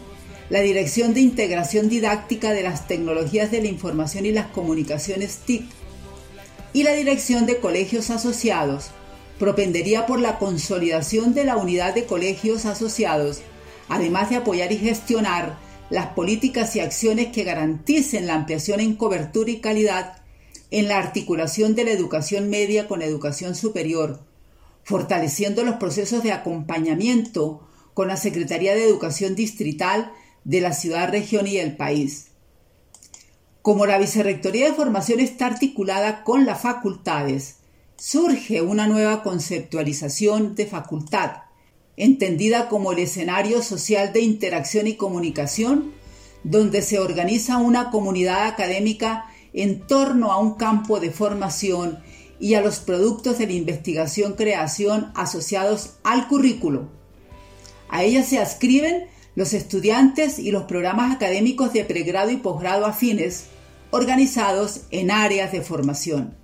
la Dirección de Integración Didáctica de las Tecnologías de la Información y las Comunicaciones TIC y la Dirección de Colegios Asociados, propendería por la consolidación de la unidad de colegios asociados, además de apoyar y gestionar las políticas y acciones que garanticen la ampliación en cobertura y calidad en la articulación de la educación media con educación superior, fortaleciendo los procesos de acompañamiento con la Secretaría de Educación Distrital de la ciudad, región y el país. Como la Vicerrectoría de Formación está articulada con las facultades, surge una nueva conceptualización de facultad, entendida como el escenario social de interacción y comunicación, donde se organiza una comunidad académica en torno a un campo de formación y a los productos de la investigación-creación asociados al currículo. A ella se ascriben los estudiantes y los programas académicos de pregrado y posgrado afines organizados en áreas de formación.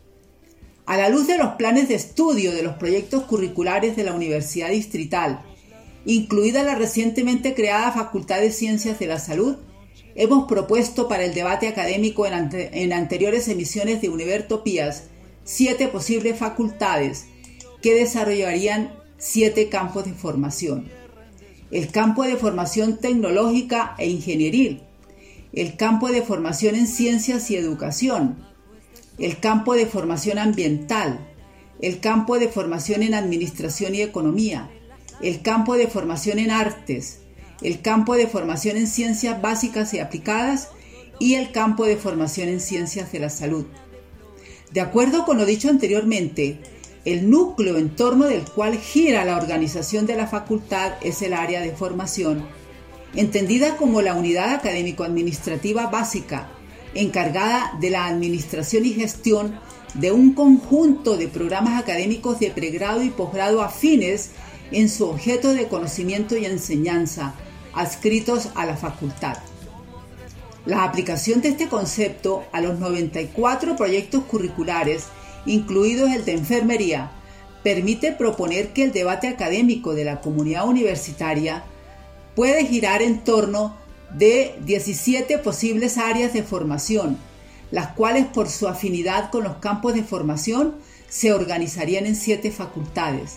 A la luz de los planes de estudio de los proyectos curriculares de la Universidad Distrital, incluida la recientemente creada Facultad de Ciencias de la Salud, hemos propuesto para el debate académico en, anteriores emisiones de Univertopías siete posibles facultades que desarrollarían siete campos de formación. El campo de formación tecnológica e ingenieril, el campo de formación en ciencias y educación, el campo de formación ambiental, el campo de formación en administración y economía, el campo de formación en artes, el campo de formación en ciencias básicas y aplicadas y el campo de formación en ciencias de la salud. De acuerdo con lo dicho anteriormente, el núcleo en torno del cual gira la organización de la facultad es el área de formación, entendida como la unidad académico-administrativa básica, encargada de la administración y gestión de un conjunto de programas académicos de pregrado y posgrado afines en su objeto de conocimiento y enseñanza, adscritos a la facultad. La aplicación de este concepto a los 94 proyectos curriculares, incluidos el de enfermería, permite proponer que el debate académico de la comunidad universitaria puede girar en torno de 17 posibles áreas de formación, las cuales por su afinidad con los campos de formación se organizarían en siete facultades.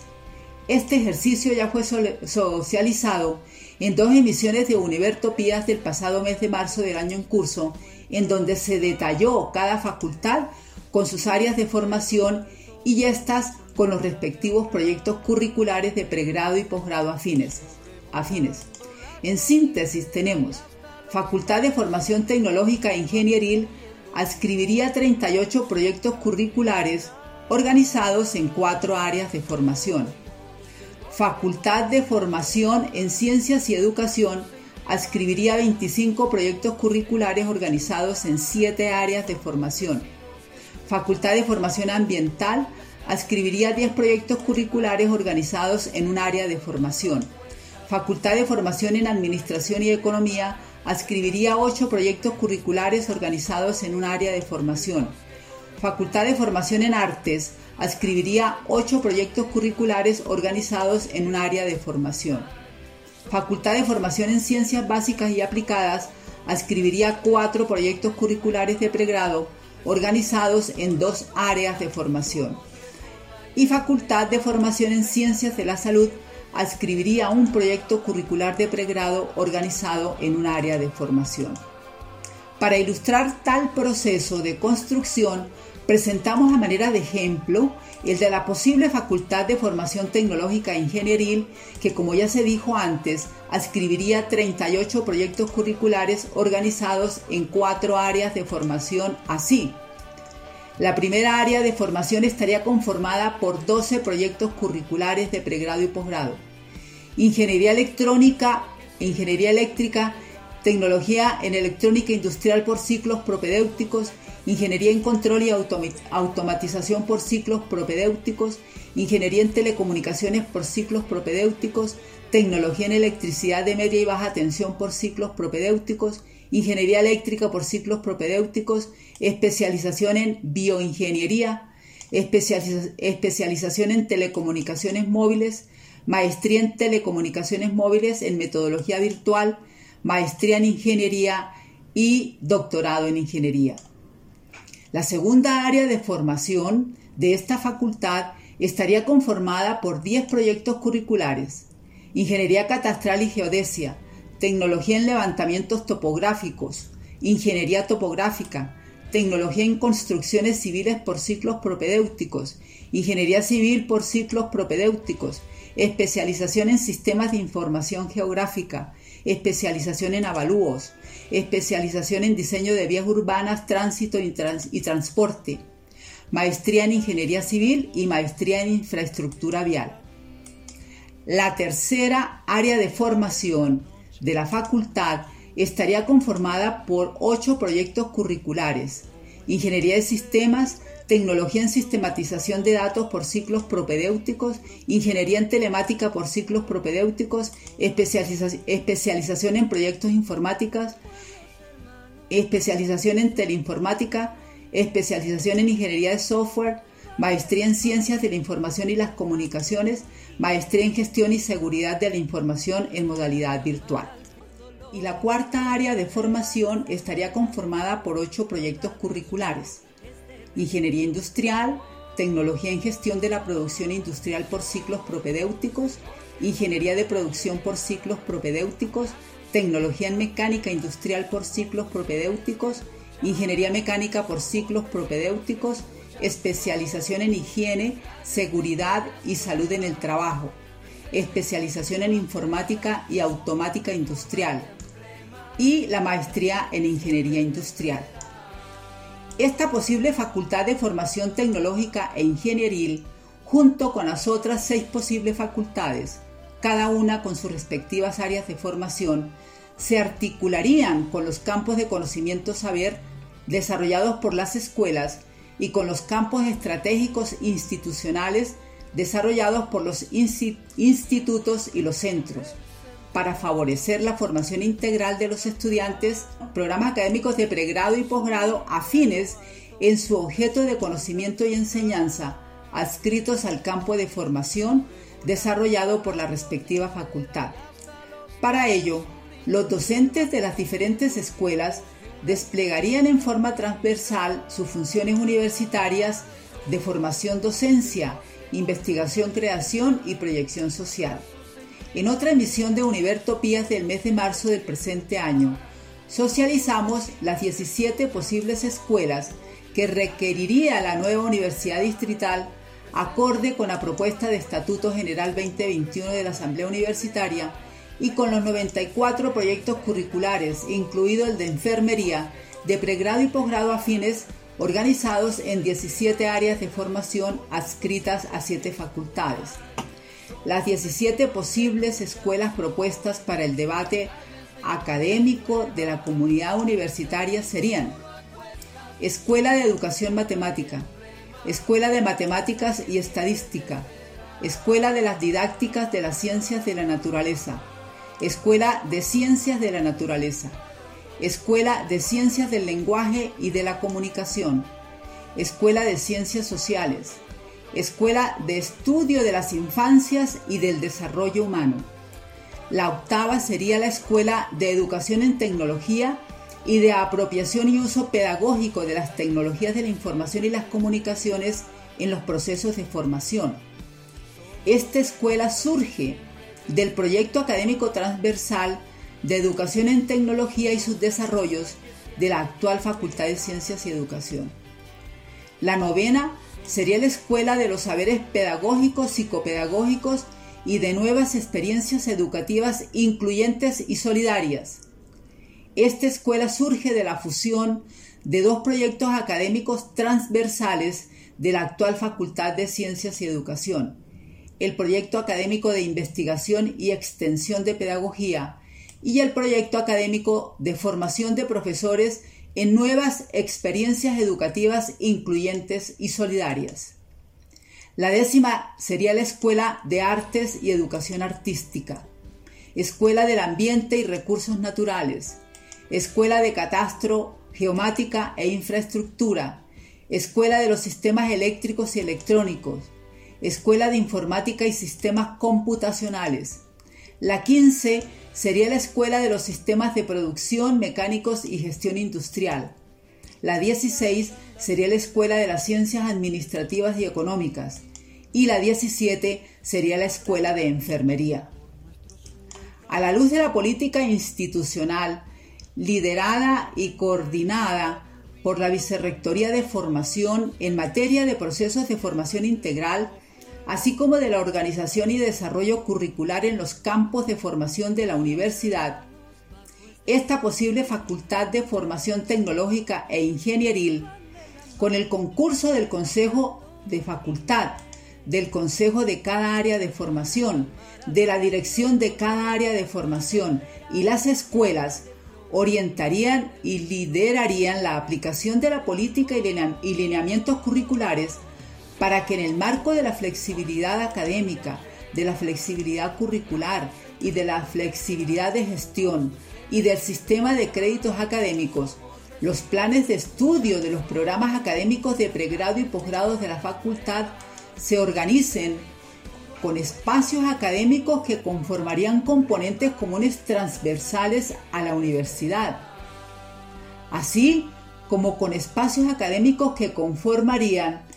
Este ejercicio ya fue socializado en dos emisiones de Univertopías del pasado mes de marzo del año en curso, en donde se detalló cada facultad con sus áreas de formación y estas con los respectivos proyectos curriculares de pregrado y posgrado afines. afines. En síntesis tenemos Facultad de Formación Tecnológica e Ingenieril adscribiría 38 proyectos curriculares organizados en cuatro áreas de formación Facultad de Formación en Ciencias y Educación adscribiría 25 proyectos curriculares organizados en 7 áreas de formación. Facultad de Formación Ambiental adscribiría 10 proyectos curriculares organizados en un área de formación. Facultad de Formación en Administración y Economía adscribiría 8 proyectos curriculares organizados en un área de formación. Facultad de Formación en Artes adscribiría ocho proyectos curriculares organizados en un área de formación. Facultad de Formación en Ciencias Básicas y Aplicadas adscribiría cuatro proyectos curriculares de pregrado organizados en dos áreas de formación. Y Facultad de Formación en Ciencias de la Salud adscribiría un proyecto curricular de pregrado organizado en un área de formación. Para ilustrar tal proceso de construcción, presentamos a manera de ejemplo el de la posible Facultad de Formación Tecnológica e Ingenieril, que como ya se dijo antes, adscribiría 38 proyectos curriculares organizados en cuatro áreas de formación así. La primera área de formación estaría conformada por 12 proyectos curriculares de pregrado y posgrado. Ingeniería electrónica, ingeniería eléctrica, tecnología en electrónica industrial por ciclos propedéuticos, ingeniería en control y automatización por ciclos propedéuticos, ingeniería en telecomunicaciones por ciclos propedéuticos, tecnología en electricidad de media y baja tensión por ciclos propedéuticos, ingeniería eléctrica por ciclos propedéuticos, especialización en bioingeniería, especialización en telecomunicaciones móviles, maestría en telecomunicaciones móviles en metodología virtual, maestría en ingeniería y doctorado en ingeniería. La segunda área de formación de esta facultad estaría conformada por 10 proyectos curriculares, Ingeniería Catastral y Geodesia, Tecnología en Levantamientos Topográficos, Ingeniería Topográfica, Tecnología en Construcciones Civiles por ciclos propedéuticos, Ingeniería Civil por ciclos propedéuticos, especialización en Sistemas de Información Geográfica, especialización en avalúos, especialización en diseño de vías urbanas, tránsito y, transporte, maestría en ingeniería civil y maestría en infraestructura vial. La tercera área de formación de la facultad estaría conformada por ocho proyectos curriculares, ingeniería de sistemas, tecnología en sistematización de datos por ciclos propedéuticos, ingeniería en telemática por ciclos propedéuticos, especialización en proyectos informáticos, especialización en teleinformática, especialización en ingeniería de software, maestría en ciencias de la información y las comunicaciones, maestría en gestión y seguridad de la información en modalidad virtual. Y la cuarta área de formación estaría conformada por ocho proyectos curriculares Ingeniería Industrial, Tecnología en Gestión de la Producción Industrial por ciclos propedéuticos, Ingeniería de Producción por ciclos propedéuticos, Tecnología en Mecánica Industrial por ciclos propedéuticos, Ingeniería Mecánica por ciclos propedéuticos, especialización en higiene, seguridad y salud en el trabajo, especialización en informática y automática industrial y la maestría en ingeniería industrial. Esta posible facultad de formación tecnológica e ingenieril, junto con las otras seis posibles facultades, cada una con sus respectivas áreas de formación, se articularían con los campos de conocimiento saber desarrollados por las escuelas y con los campos estratégicos institucionales desarrollados por los institutos y los centros, para favorecer la formación integral de los estudiantes, programas académicos de pregrado y posgrado afines en su objeto de conocimiento y enseñanza, adscritos al campo de formación desarrollado por la respectiva facultad. Para ello, los docentes de las diferentes escuelas desplegarían en forma transversal sus funciones universitarias de formación docencia, investigación, creación y proyección social. En otra emisión de Univertopías del mes de marzo del presente año, socializamos las 17 posibles escuelas que requeriría la nueva universidad distrital acorde con la propuesta de Estatuto General 2021 de la Asamblea Universitaria y con los 94 proyectos curriculares, incluido el de enfermería, de pregrado y posgrado afines, organizados en 17 áreas de formación adscritas a 7 facultades las 17 posibles escuelas propuestas para el debate académico de la comunidad universitaria serían Escuela de Educación Matemática, Escuela de Matemáticas y Estadística, Escuela de las Didácticas de las Ciencias de la Naturaleza, Escuela de Ciencias de la Naturaleza, Escuela de Ciencias del Lenguaje y de la Comunicación, Escuela de Ciencias Sociales, Escuela de Estudio de las Infancias y del Desarrollo Humano. La octava sería la Escuela de Educación en Tecnología y de Apropiación y Uso Pedagógico de las Tecnologías de la Información y las Comunicaciones en los procesos de formación. Esta escuela surge del proyecto académico transversal de Educación en Tecnología y sus desarrollos de la actual Facultad de Ciencias y Educación. La novena sería la escuela de los saberes pedagógicos, psicopedagógicos y de nuevas experiencias educativas incluyentes y solidarias. Esta escuela surge de la fusión de dos proyectos académicos transversales de la actual Facultad de Ciencias y Educación, el proyecto académico de investigación y extensión de pedagogía y el proyecto académico de formación de profesores en nuevas experiencias educativas incluyentes y solidarias. La décima sería la Escuela de Artes y Educación Artística, Escuela del Ambiente y Recursos Naturales, Escuela de Catastro, Geomática e Infraestructura, Escuela de los Sistemas Eléctricos y Electrónicos, Escuela de Informática y Sistemas Computacionales. La 15 sería la Escuela de los Sistemas de Producción, Mecánicos y Gestión Industrial. La 16 sería la Escuela de las Ciencias Administrativas y Económicas. Y la 17 sería la Escuela de Enfermería. A la luz de la política institucional, liderada y coordinada por la Vicerrectoría de Formación en materia de procesos de formación integral, así como de la organización y desarrollo curricular en los campos de formación de la universidad, esta posible facultad de formación tecnológica e ingenieril, con el concurso del Consejo de Facultad, del Consejo de cada área de formación, de la dirección de cada área de formación y las escuelas, orientarían y liderarían la aplicación de la política y lineamientos curriculares para que en el marco de la flexibilidad académica, de la flexibilidad curricular y de la flexibilidad de gestión y del sistema de créditos académicos, los planes de estudio de los programas académicos de pregrado y posgrado de la facultad se organicen con espacios académicos que conformarían componentes comunes transversales a la universidad, así como con espacios académicos que conformarían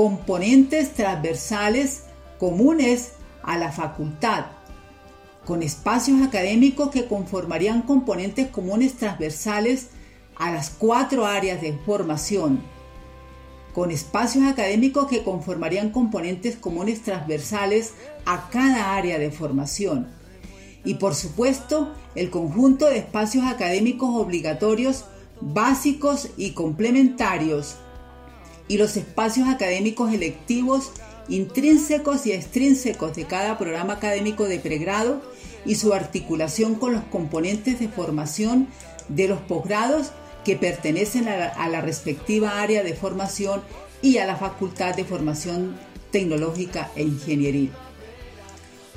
componentes transversales comunes a la facultad, con espacios académicos que conformarían componentes comunes transversales a las cuatro áreas de formación, con espacios académicos que conformarían componentes comunes transversales a cada área de formación, y por supuesto el conjunto de espacios académicos obligatorios básicos y complementarios y los espacios académicos electivos intrínsecos y extrínsecos de cada programa académico de pregrado y su articulación con los componentes de formación de los posgrados que pertenecen a la, a la, respectiva área de formación y a la Facultad de Formación Tecnológica e Ingenieril.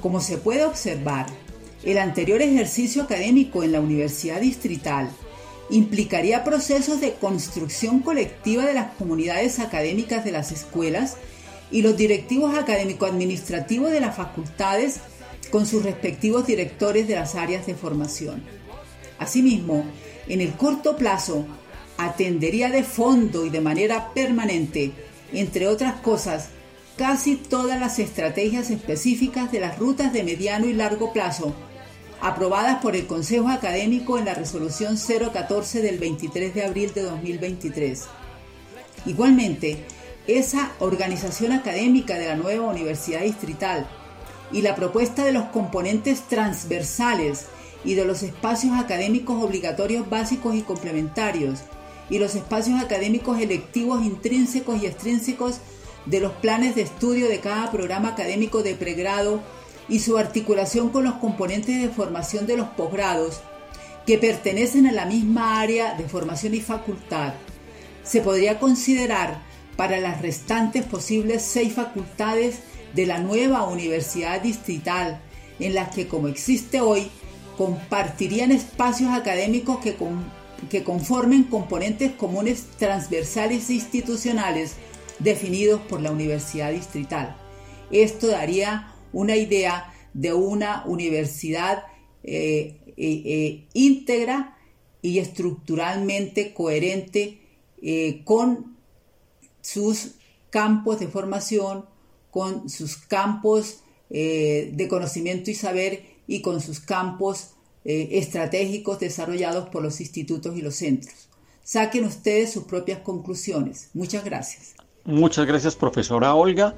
Como se puede observar, el anterior ejercicio académico en la Universidad Distrital implicaría procesos de construcción colectiva de las comunidades académicas de las escuelas y los directivos académico-administrativos de las facultades con sus respectivos directores de las áreas de formación. Asimismo, en el corto plazo, atendería de fondo y de manera permanente, entre otras cosas, casi todas las estrategias específicas de las rutas de mediano y largo plazo aprobadas por el Consejo Académico en la resolución 014 del 23 de abril de 2023. Igualmente, esa organización académica de la nueva Universidad Distrital y la propuesta de los componentes transversales y de los espacios académicos obligatorios básicos y complementarios y los espacios académicos electivos intrínsecos y extrínsecos de los planes de estudio de cada programa académico de pregrado y su articulación con los componentes de formación de los posgrados que pertenecen a la misma área de formación y facultad, se podría considerar para las restantes posibles seis facultades de la nueva universidad distrital, en las que, como existe hoy, compartirían espacios académicos que, que conformen componentes comunes transversales e institucionales definidos por la Universidad Distrital. Esto daría una idea de una universidad eh, eh, eh, íntegra y estructuralmente coherente con sus campos de formación, con sus campos de conocimiento y saber y con sus campos estratégicos desarrollados por los institutos y los centros. Saquen ustedes sus propias conclusiones. Muchas gracias. Muchas gracias, profesora Olga.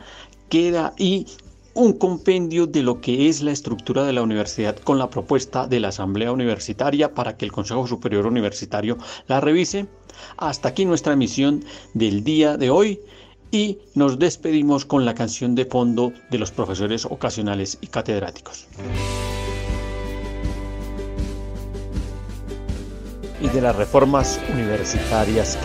Queda ahí un compendio de lo que es la estructura de la universidad con la propuesta de la Asamblea Universitaria para que el Consejo Superior Universitario la revise. Hasta aquí nuestra emisión del día de hoy y nos despedimos con la canción de fondo de los profesores ocasionales y catedráticos. ¿Y de las reformas universitarias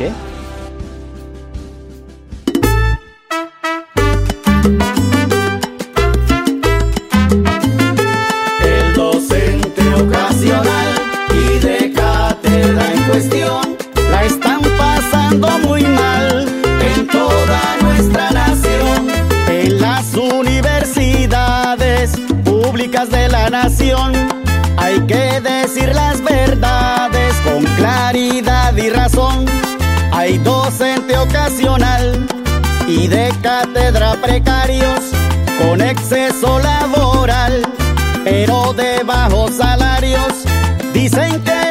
qué? hay que decir las verdades con claridad y razón. Hay docente ocasional y de cátedra precarios con exceso laboral, pero de bajos salarios. Dicen que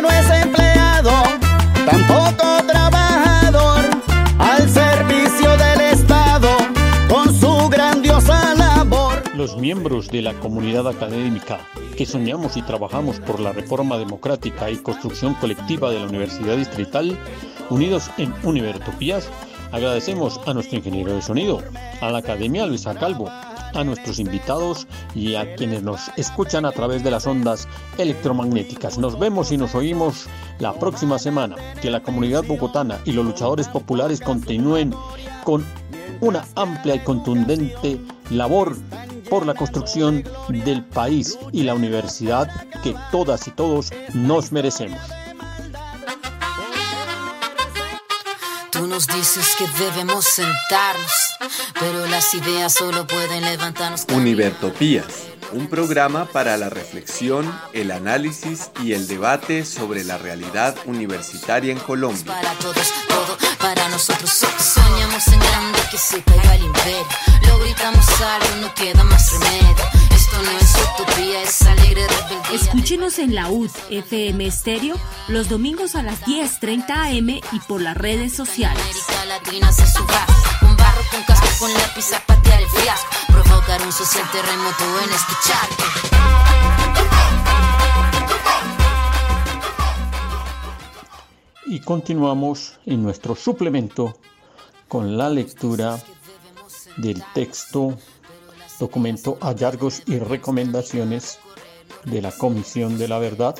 Los miembros de la comunidad académica que soñamos y trabajamos por la reforma democrática y construcción colectiva de la Universidad Distrital, unidos en Univertopías, agradecemos a nuestro ingeniero de sonido, a la Academia Luisa Calvo, a nuestros invitados y a quienes nos escuchan a través de las ondas electromagnéticas. Nos vemos y nos oímos la próxima semana. Que la comunidad bogotana y los luchadores populares continúen con una amplia y contundente labor por la construcción del país y la universidad que todas y todos nos merecemos. Tú nos dices que debemos sentarnos, pero las ideas solo pueden levantarnos. Univertopías, un programa para la reflexión, el análisis y el debate sobre la realidad universitaria en Colombia. Para todos, todo para nosotros. Soñamos en grande que se caiga el imperio. Lo gritamos algo, no queda más remedio. Esto no es utopía, es alegre rebeldía. Escúchenos en la UD FM Estéreo los domingos a las 10:30 am y por las redes sociales. América Latina se suba con barro, con casco, con lápiz a patear el fiasco. Provocar un social terremoto en este charco. Y continuamos en nuestro suplemento con la lectura del texto, documento Hallazgos y Recomendaciones de la Comisión de la Verdad,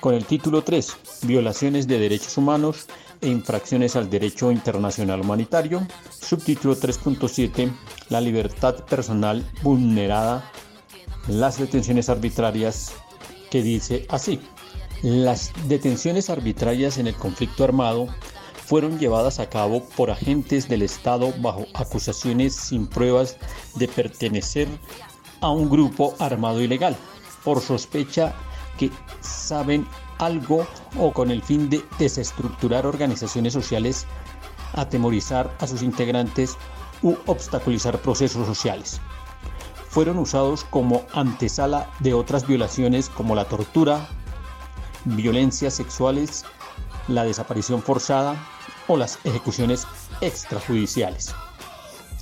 con el título 3, Violaciones de Derechos Humanos e Infracciones al Derecho Internacional Humanitario, subtítulo 3.7, La libertad personal vulnerada, las detenciones arbitrarias, que dice así. Las detenciones arbitrarias en el conflicto armado fueron llevadas a cabo por agentes del Estado bajo acusaciones sin pruebas de pertenecer a un grupo armado ilegal, por sospecha que saben algo o con el fin de desestructurar organizaciones sociales, atemorizar a sus integrantes u obstaculizar procesos sociales. Fueron usados como antesala de otras violaciones como la tortura, violencias sexuales, la desaparición forzada o las ejecuciones extrajudiciales.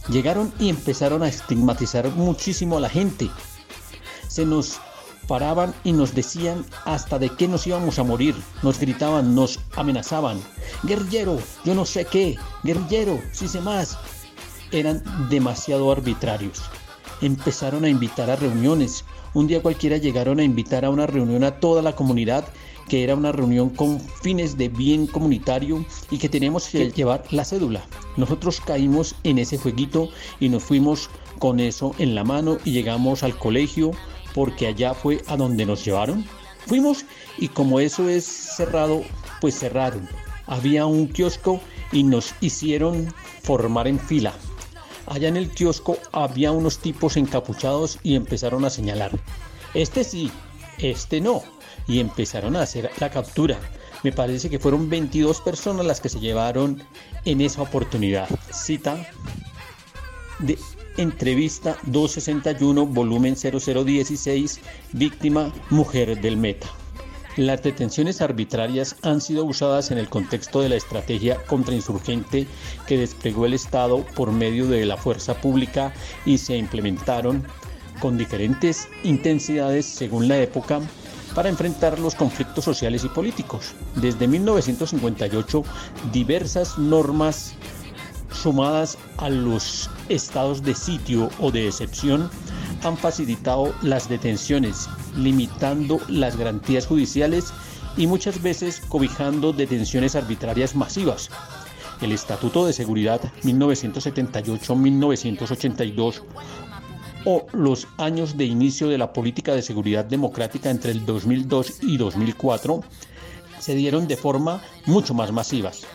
Llegaron y empezaron a estigmatizar muchísimo a la gente. Se nos paraban y nos decían hasta de qué nos íbamos a morir. Nos gritaban, nos amenazaban. Guerrillero, yo no sé qué. Guerrillero, si sé más. Eran demasiado arbitrarios. Empezaron a invitar a reuniones. Un día cualquiera llegaron a invitar a una reunión a toda la comunidad que era una reunión con fines de bien comunitario y que teníamos que llevar la cédula. Nosotros caímos en ese jueguito y nos fuimos con eso en la mano y llegamos al colegio porque allá fue a donde nos llevaron. Fuimos y como eso es cerrado, pues cerraron. Había un kiosco y nos hicieron formar en fila. Allá en el kiosco había unos tipos encapuchados y empezaron a señalar. Este sí, este no. Y empezaron a hacer la captura. Me parece que fueron 22 personas las que se llevaron en esa oportunidad. Cita de entrevista 261, volumen 0016, víctima mujer del Meta. Las detenciones arbitrarias han sido usadas en el contexto de la estrategia contrainsurgente que desplegó el Estado por medio de la fuerza pública y se implementaron con diferentes intensidades según la época para enfrentar los conflictos sociales y políticos. Desde 1958, diversas normas sumadas a los estados de sitio o de excepción han facilitado las detenciones, limitando las garantías judiciales y muchas veces cobijando detenciones arbitrarias masivas. El Estatuto de Seguridad 1978-1982 o los años de inicio de la política de seguridad democrática entre el 2002 y 2004 se dieron de forma mucho más masivas.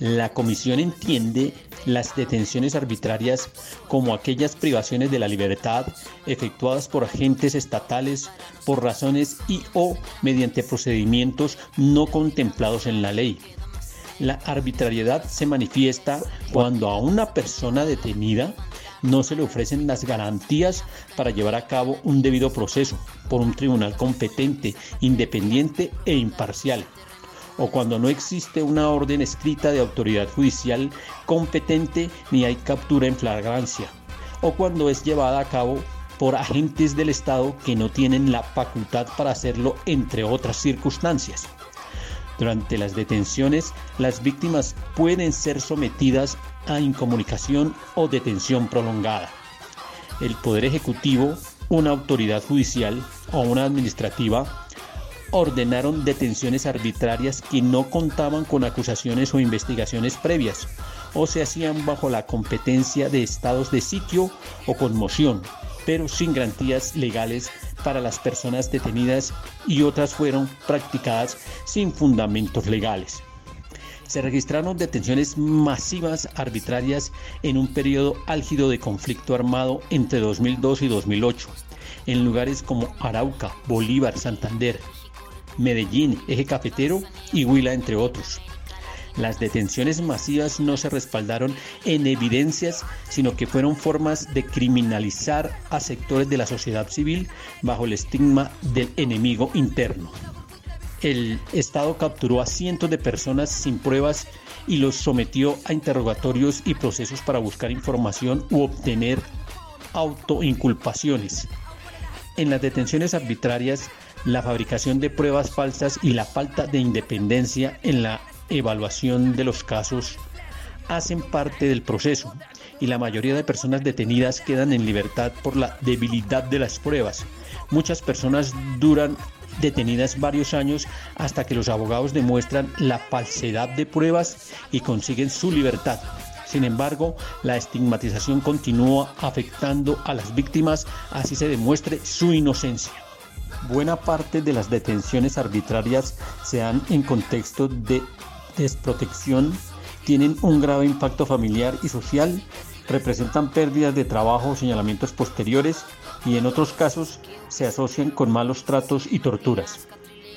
La Comisión entiende las detenciones arbitrarias como aquellas privaciones de la libertad efectuadas por agentes estatales por razones y o mediante procedimientos no contemplados en la ley. La arbitrariedad se manifiesta cuando a una persona detenida no se le ofrecen las garantías para llevar a cabo un debido proceso por un tribunal competente, independiente e imparcial o cuando no existe una orden escrita de autoridad judicial competente ni hay captura en flagrancia, o cuando es llevada a cabo por agentes del Estado que no tienen la facultad para hacerlo, entre otras circunstancias. Durante las detenciones, las víctimas pueden ser sometidas a incomunicación o detención prolongada. El Poder Ejecutivo, una autoridad judicial o una administrativa ordenaron detenciones arbitrarias que no contaban con acusaciones o investigaciones previas o se hacían bajo la competencia de estados de sitio o conmoción, pero sin garantías legales para las personas detenidas y otras fueron practicadas sin fundamentos legales. Se registraron detenciones masivas arbitrarias en un periodo álgido de conflicto armado entre 2002 y 2008, en lugares como Arauca, Bolívar, Santander, Medellín, Eje Cafetero y Huila, entre otros. Las detenciones masivas no se respaldaron en evidencias, sino que fueron formas de criminalizar a sectores de la sociedad civil bajo el estigma del enemigo interno. El Estado capturó a cientos de personas sin pruebas y los sometió a interrogatorios y procesos para buscar información u obtener autoinculpaciones. En las detenciones arbitrarias la fabricación de pruebas falsas y la falta de independencia en la evaluación de los casos hacen parte del proceso y la mayoría de personas detenidas quedan en libertad por la debilidad de las pruebas. Muchas personas duran detenidas varios años hasta que los abogados demuestran la falsedad de pruebas y consiguen su libertad. Sin embargo, la estigmatización continúa afectando a las víctimas así se demuestre su inocencia. Buena parte de las detenciones arbitrarias se dan en contexto de desprotección, tienen un grave impacto familiar y social, representan pérdidas de trabajo o señalamientos posteriores y en otros casos se asocian con malos tratos y torturas.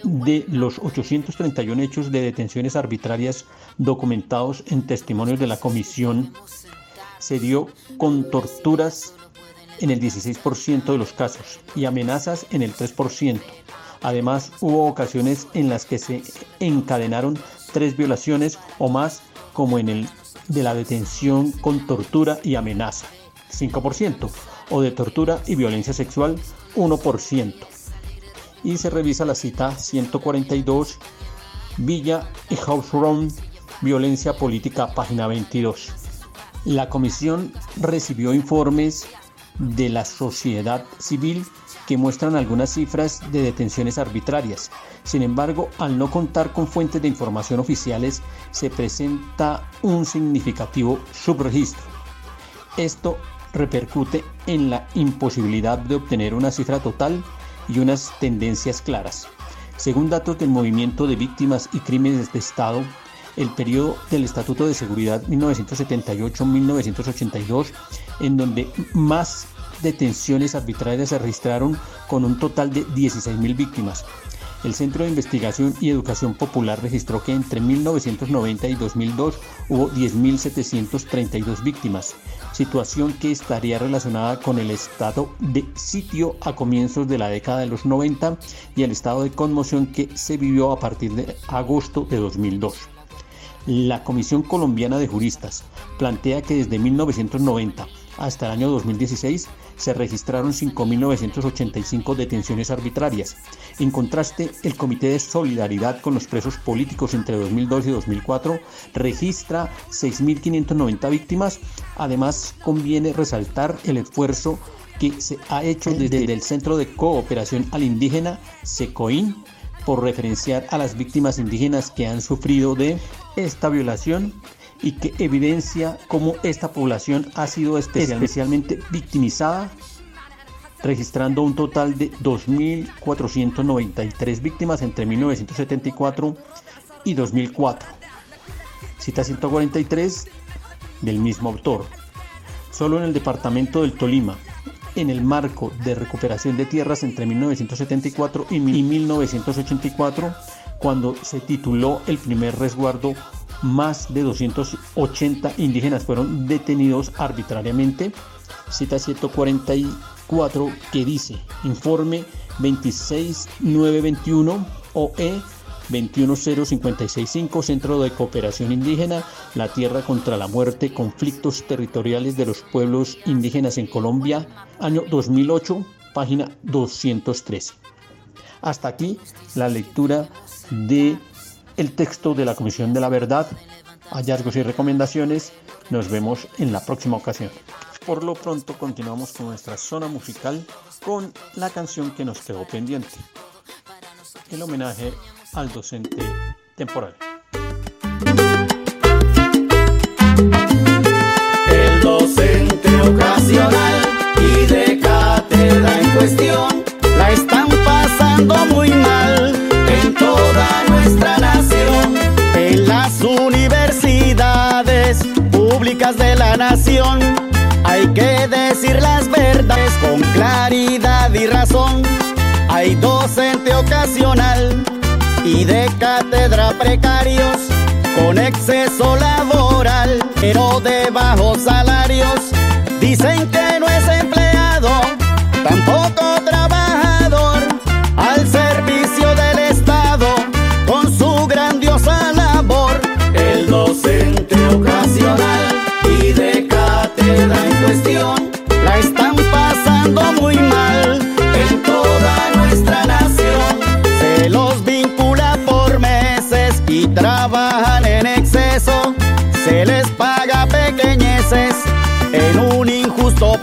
De los 831 hechos de detenciones arbitrarias documentados en testimonios de la comisión, se dio con torturas en el 16% de los casos y amenazas en el 3%. Además, hubo ocasiones en las que se encadenaron tres violaciones o más, como en el de la detención con tortura y amenaza, 5%, o de tortura y violencia sexual, 1%. Y se revisa la cita 142, Villa y House Round, violencia política, página 22. La comisión recibió informes de la sociedad civil que muestran algunas cifras de detenciones arbitrarias. Sin embargo, al no contar con fuentes de información oficiales, se presenta un significativo subregistro. Esto repercute en la imposibilidad de obtener una cifra total y unas tendencias claras. Según datos del Movimiento de Víctimas y Crímenes de Estado, el periodo del Estatuto de Seguridad 1978-1982, en donde más detenciones arbitrarias se registraron con un total de 16.000 víctimas. El Centro de Investigación y Educación Popular registró que entre 1990 y 2002 hubo 10.732 víctimas, situación que estaría relacionada con el estado de sitio a comienzos de la década de los 90 y el estado de conmoción que se vivió a partir de agosto de 2002. La Comisión Colombiana de Juristas plantea que desde 1990 hasta el año 2016 se registraron 5.985 detenciones arbitrarias. En contraste, el Comité de Solidaridad con los Presos Políticos entre 2002 y 2004 registra 6.590 víctimas. Además, conviene resaltar el esfuerzo que se ha hecho desde el Centro de Cooperación al Indígena, SECOIN, por referenciar a las víctimas indígenas que han sufrido de esta violación y que evidencia cómo esta población ha sido especialmente victimizada, registrando un total de 2.493 víctimas entre 1974 y 2004. Cita 143 del mismo autor. Solo en el departamento del Tolima, en el marco de recuperación de tierras entre 1974 y 1984, cuando se tituló el primer resguardo más de 280 indígenas fueron detenidos arbitrariamente. Cita 144 que dice, informe 26921 OE 210565 Centro de Cooperación Indígena, La Tierra contra la Muerte, Conflictos Territoriales de los Pueblos Indígenas en Colombia, año 2008, página 213. Hasta aquí la lectura de el texto de la Comisión de la Verdad, hallazgos y recomendaciones. Nos vemos en la próxima ocasión. Por lo pronto continuamos con nuestra zona musical con la canción que nos quedó pendiente. El homenaje al docente temporal. El docente ocasional y de cátedra en cuestión la están pasando muy mal nación hay que decir las verdades con claridad y razón. Hay docente ocasional y de cátedra precarios con exceso laboral, pero de bajos salarios. Dicen que no es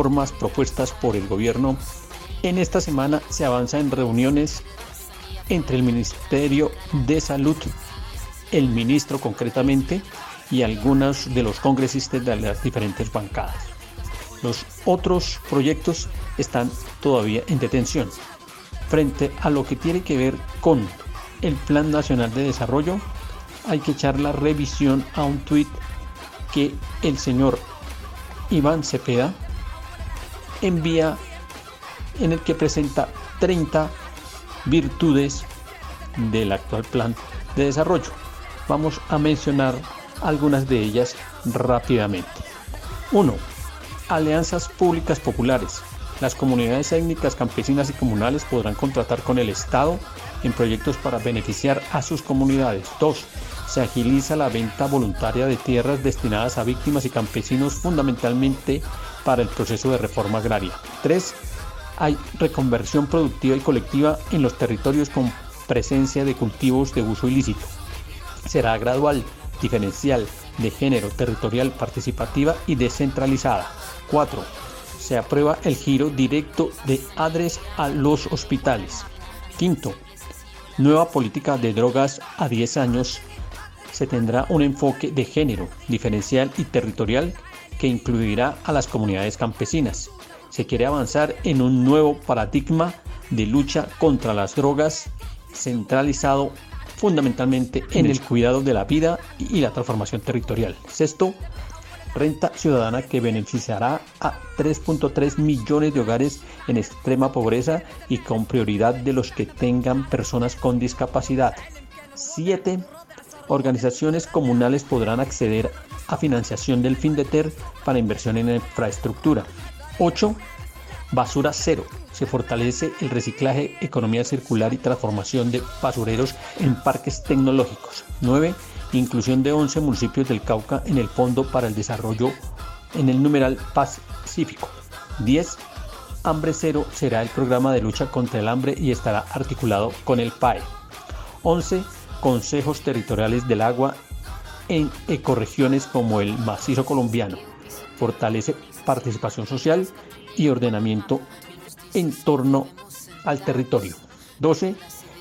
reformas propuestas por el gobierno, en esta semana se avanza en reuniones entre el Ministerio de Salud, el ministro concretamente, y algunos de los congresistas de las diferentes bancadas. Los otros proyectos están todavía en detención. Frente a lo que tiene que ver con el Plan Nacional de Desarrollo, hay que echar la revisión a un tuit que el señor Iván Cepeda envía en el que presenta 30 virtudes del actual plan de desarrollo. Vamos a mencionar algunas de ellas rápidamente. 1. Alianzas públicas populares. Las comunidades étnicas, campesinas y comunales podrán contratar con el Estado en proyectos para beneficiar a sus comunidades. 2. Se agiliza la venta voluntaria de tierras destinadas a víctimas y campesinos fundamentalmente para el proceso de reforma agraria. 3. Hay reconversión productiva y colectiva en los territorios con presencia de cultivos de uso ilícito. Será gradual, diferencial, de género, territorial, participativa y descentralizada. 4. Se aprueba el giro directo de ADRES a los hospitales. Quinto, nueva política de drogas a 10 años. Se tendrá un enfoque de género, diferencial y territorial que incluirá a las comunidades campesinas. Se quiere avanzar en un nuevo paradigma de lucha contra las drogas centralizado fundamentalmente en el cuidado de la vida y la transformación territorial. Sexto, renta ciudadana que beneficiará a 3.3 millones de hogares en extrema pobreza y con prioridad de los que tengan personas con discapacidad. 7. Organizaciones comunales podrán acceder a financiación del FINDETER para inversión en infraestructura. 8. Basura cero. Se fortalece el reciclaje, economía circular y transformación de basureros en parques tecnológicos. 9 inclusión de 11 municipios del Cauca en el Fondo para el Desarrollo en el numeral Pacífico. 10. Hambre Cero será el programa de lucha contra el hambre y estará articulado con el PAE. 11. Consejos territoriales del agua en ecorregiones como el macizo colombiano. Fortalece participación social y ordenamiento en torno al territorio. 12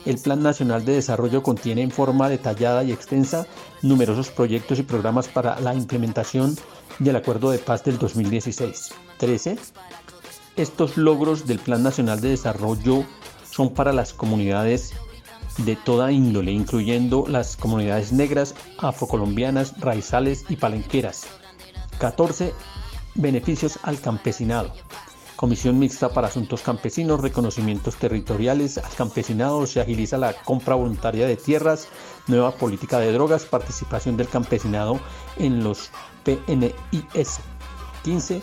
el Plan Nacional de Desarrollo contiene en forma detallada y extensa numerosos proyectos y programas para la implementación del Acuerdo de Paz del 2016. 13. Estos logros del Plan Nacional de Desarrollo son para las comunidades de toda índole, incluyendo las comunidades negras, afrocolombianas, raizales y palenqueras. 14. Beneficios al campesinado. Comisión Mixta para Asuntos Campesinos, reconocimientos territoriales al campesinado, se agiliza la compra voluntaria de tierras, nueva política de drogas, participación del campesinado en los PNIS. 15.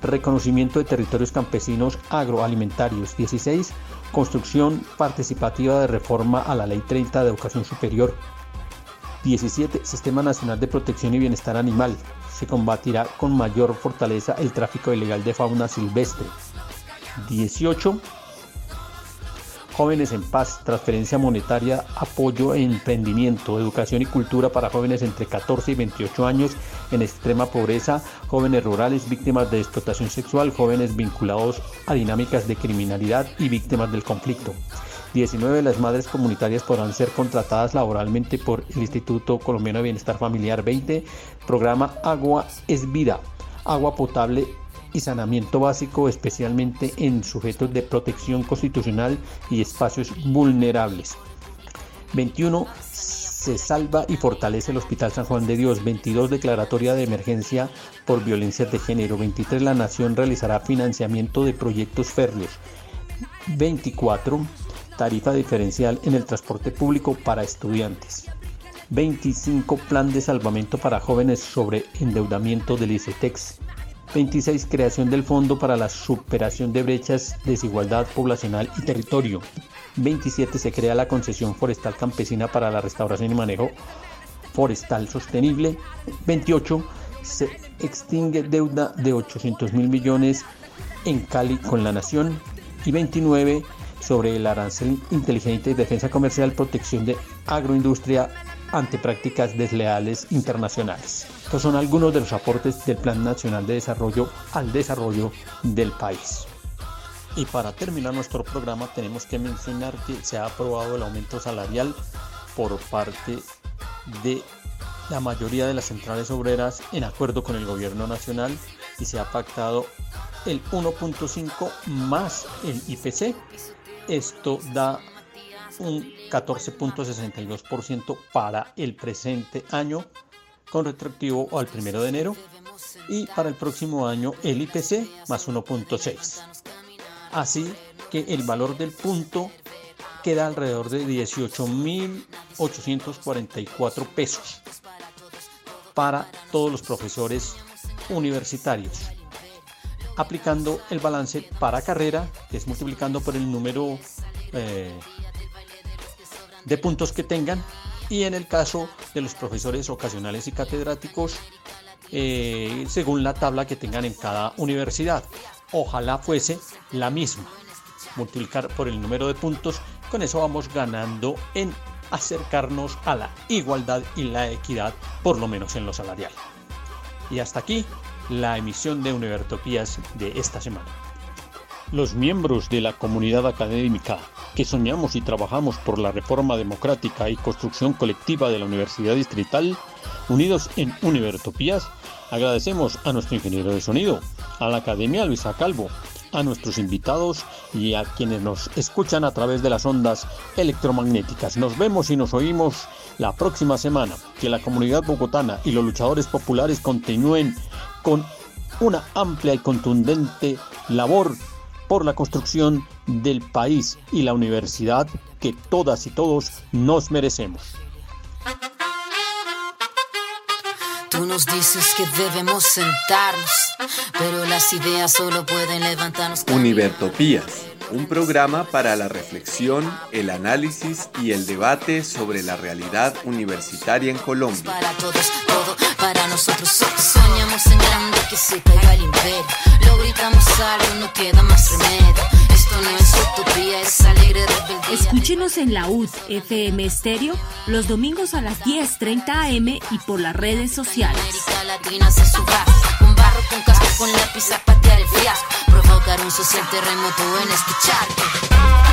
Reconocimiento de territorios campesinos agroalimentarios. 16. Construcción participativa de reforma a la Ley 30 de Educación Superior. 17. Sistema Nacional de Protección y Bienestar Animal se combatirá con mayor fortaleza el tráfico ilegal de fauna silvestre. 18. Jóvenes en paz, transferencia monetaria, apoyo e emprendimiento, educación y cultura para jóvenes entre 14 y 28 años en extrema pobreza, jóvenes rurales, víctimas de explotación sexual, jóvenes vinculados a dinámicas de criminalidad y víctimas del conflicto. 19 de las madres comunitarias podrán ser contratadas laboralmente por el Instituto Colombiano de Bienestar Familiar 20, programa Agua es Vida, agua potable y saneamiento básico, especialmente en sujetos de protección constitucional y espacios vulnerables. 21 se salva y fortalece el Hospital San Juan de Dios. 22 declaratoria de emergencia por violencias de género. 23 la Nación realizará financiamiento de proyectos férreos. 24 tarifa diferencial en el transporte público para estudiantes. 25 plan de salvamento para jóvenes sobre endeudamiento del ICETEX. 26 creación del Fondo para la Superación de Brechas, Desigualdad Poblacional y Territorio. 27 se crea la concesión forestal campesina para la restauración y manejo forestal sostenible. 28 se extingue deuda de 800 mil millones en Cali con la Nación. Y 29 sobre el arancel inteligente y defensa comercial, protección de agroindustria ante prácticas desleales internacionales. Estos son algunos de los aportes del Plan Nacional de Desarrollo al desarrollo del país. Y para terminar nuestro programa tenemos que mencionar que se ha aprobado el aumento salarial por parte de la mayoría de las centrales obreras en acuerdo con el gobierno nacional y se ha pactado el 1.5 más el IPC. Esto da un 14.62% para el presente año con retroactivo al 1 de enero y para el próximo año el IPC más 1.6. Así que el valor del punto queda alrededor de 18.844 pesos para todos los profesores universitarios, aplicando el balance para carrera, que es multiplicando por el número eh, de puntos que tengan, y en el caso de los profesores ocasionales y catedráticos, eh, según la tabla que tengan en cada universidad. Ojalá fuese la misma. Multiplicar por el número de puntos, con eso vamos ganando en acercarnos a la igualdad y la equidad, por lo menos en lo salarial. Y hasta aquí la emisión de Univertopías de esta semana. Los miembros de la comunidad académica que soñamos y trabajamos por la reforma democrática y construcción colectiva de la Universidad Distrital, unidos en Univertopías, agradecemos a nuestro ingeniero de sonido, a la Academia Luisa Calvo, a nuestros invitados y a quienes nos escuchan a través de las ondas electromagnéticas. Nos vemos y nos oímos la próxima semana. Que la comunidad bogotana y los luchadores populares continúen con una amplia y contundente labor por la construcción del país y la universidad que todas y todos nos merecemos. Tú nos dices que debemos sentarnos, pero las ideas solo pueden levantarnos. Univertopías, un programa para la reflexión, el análisis y el debate sobre la realidad universitaria en Colombia. Para todos, todo para nosotros. Soñamos en grande que se caiga el imperio. Lo gritamos algo, no queda más remedio. Esto no es utopía, es alegre rebeldía. Escúchenos en la UD FM Estéreo los domingos a las 10:30 am y por las redes sociales. América Latina se suba con barro, con casco, con lápiz a patear el fiasco. Provocar un social terremoto en escuchar.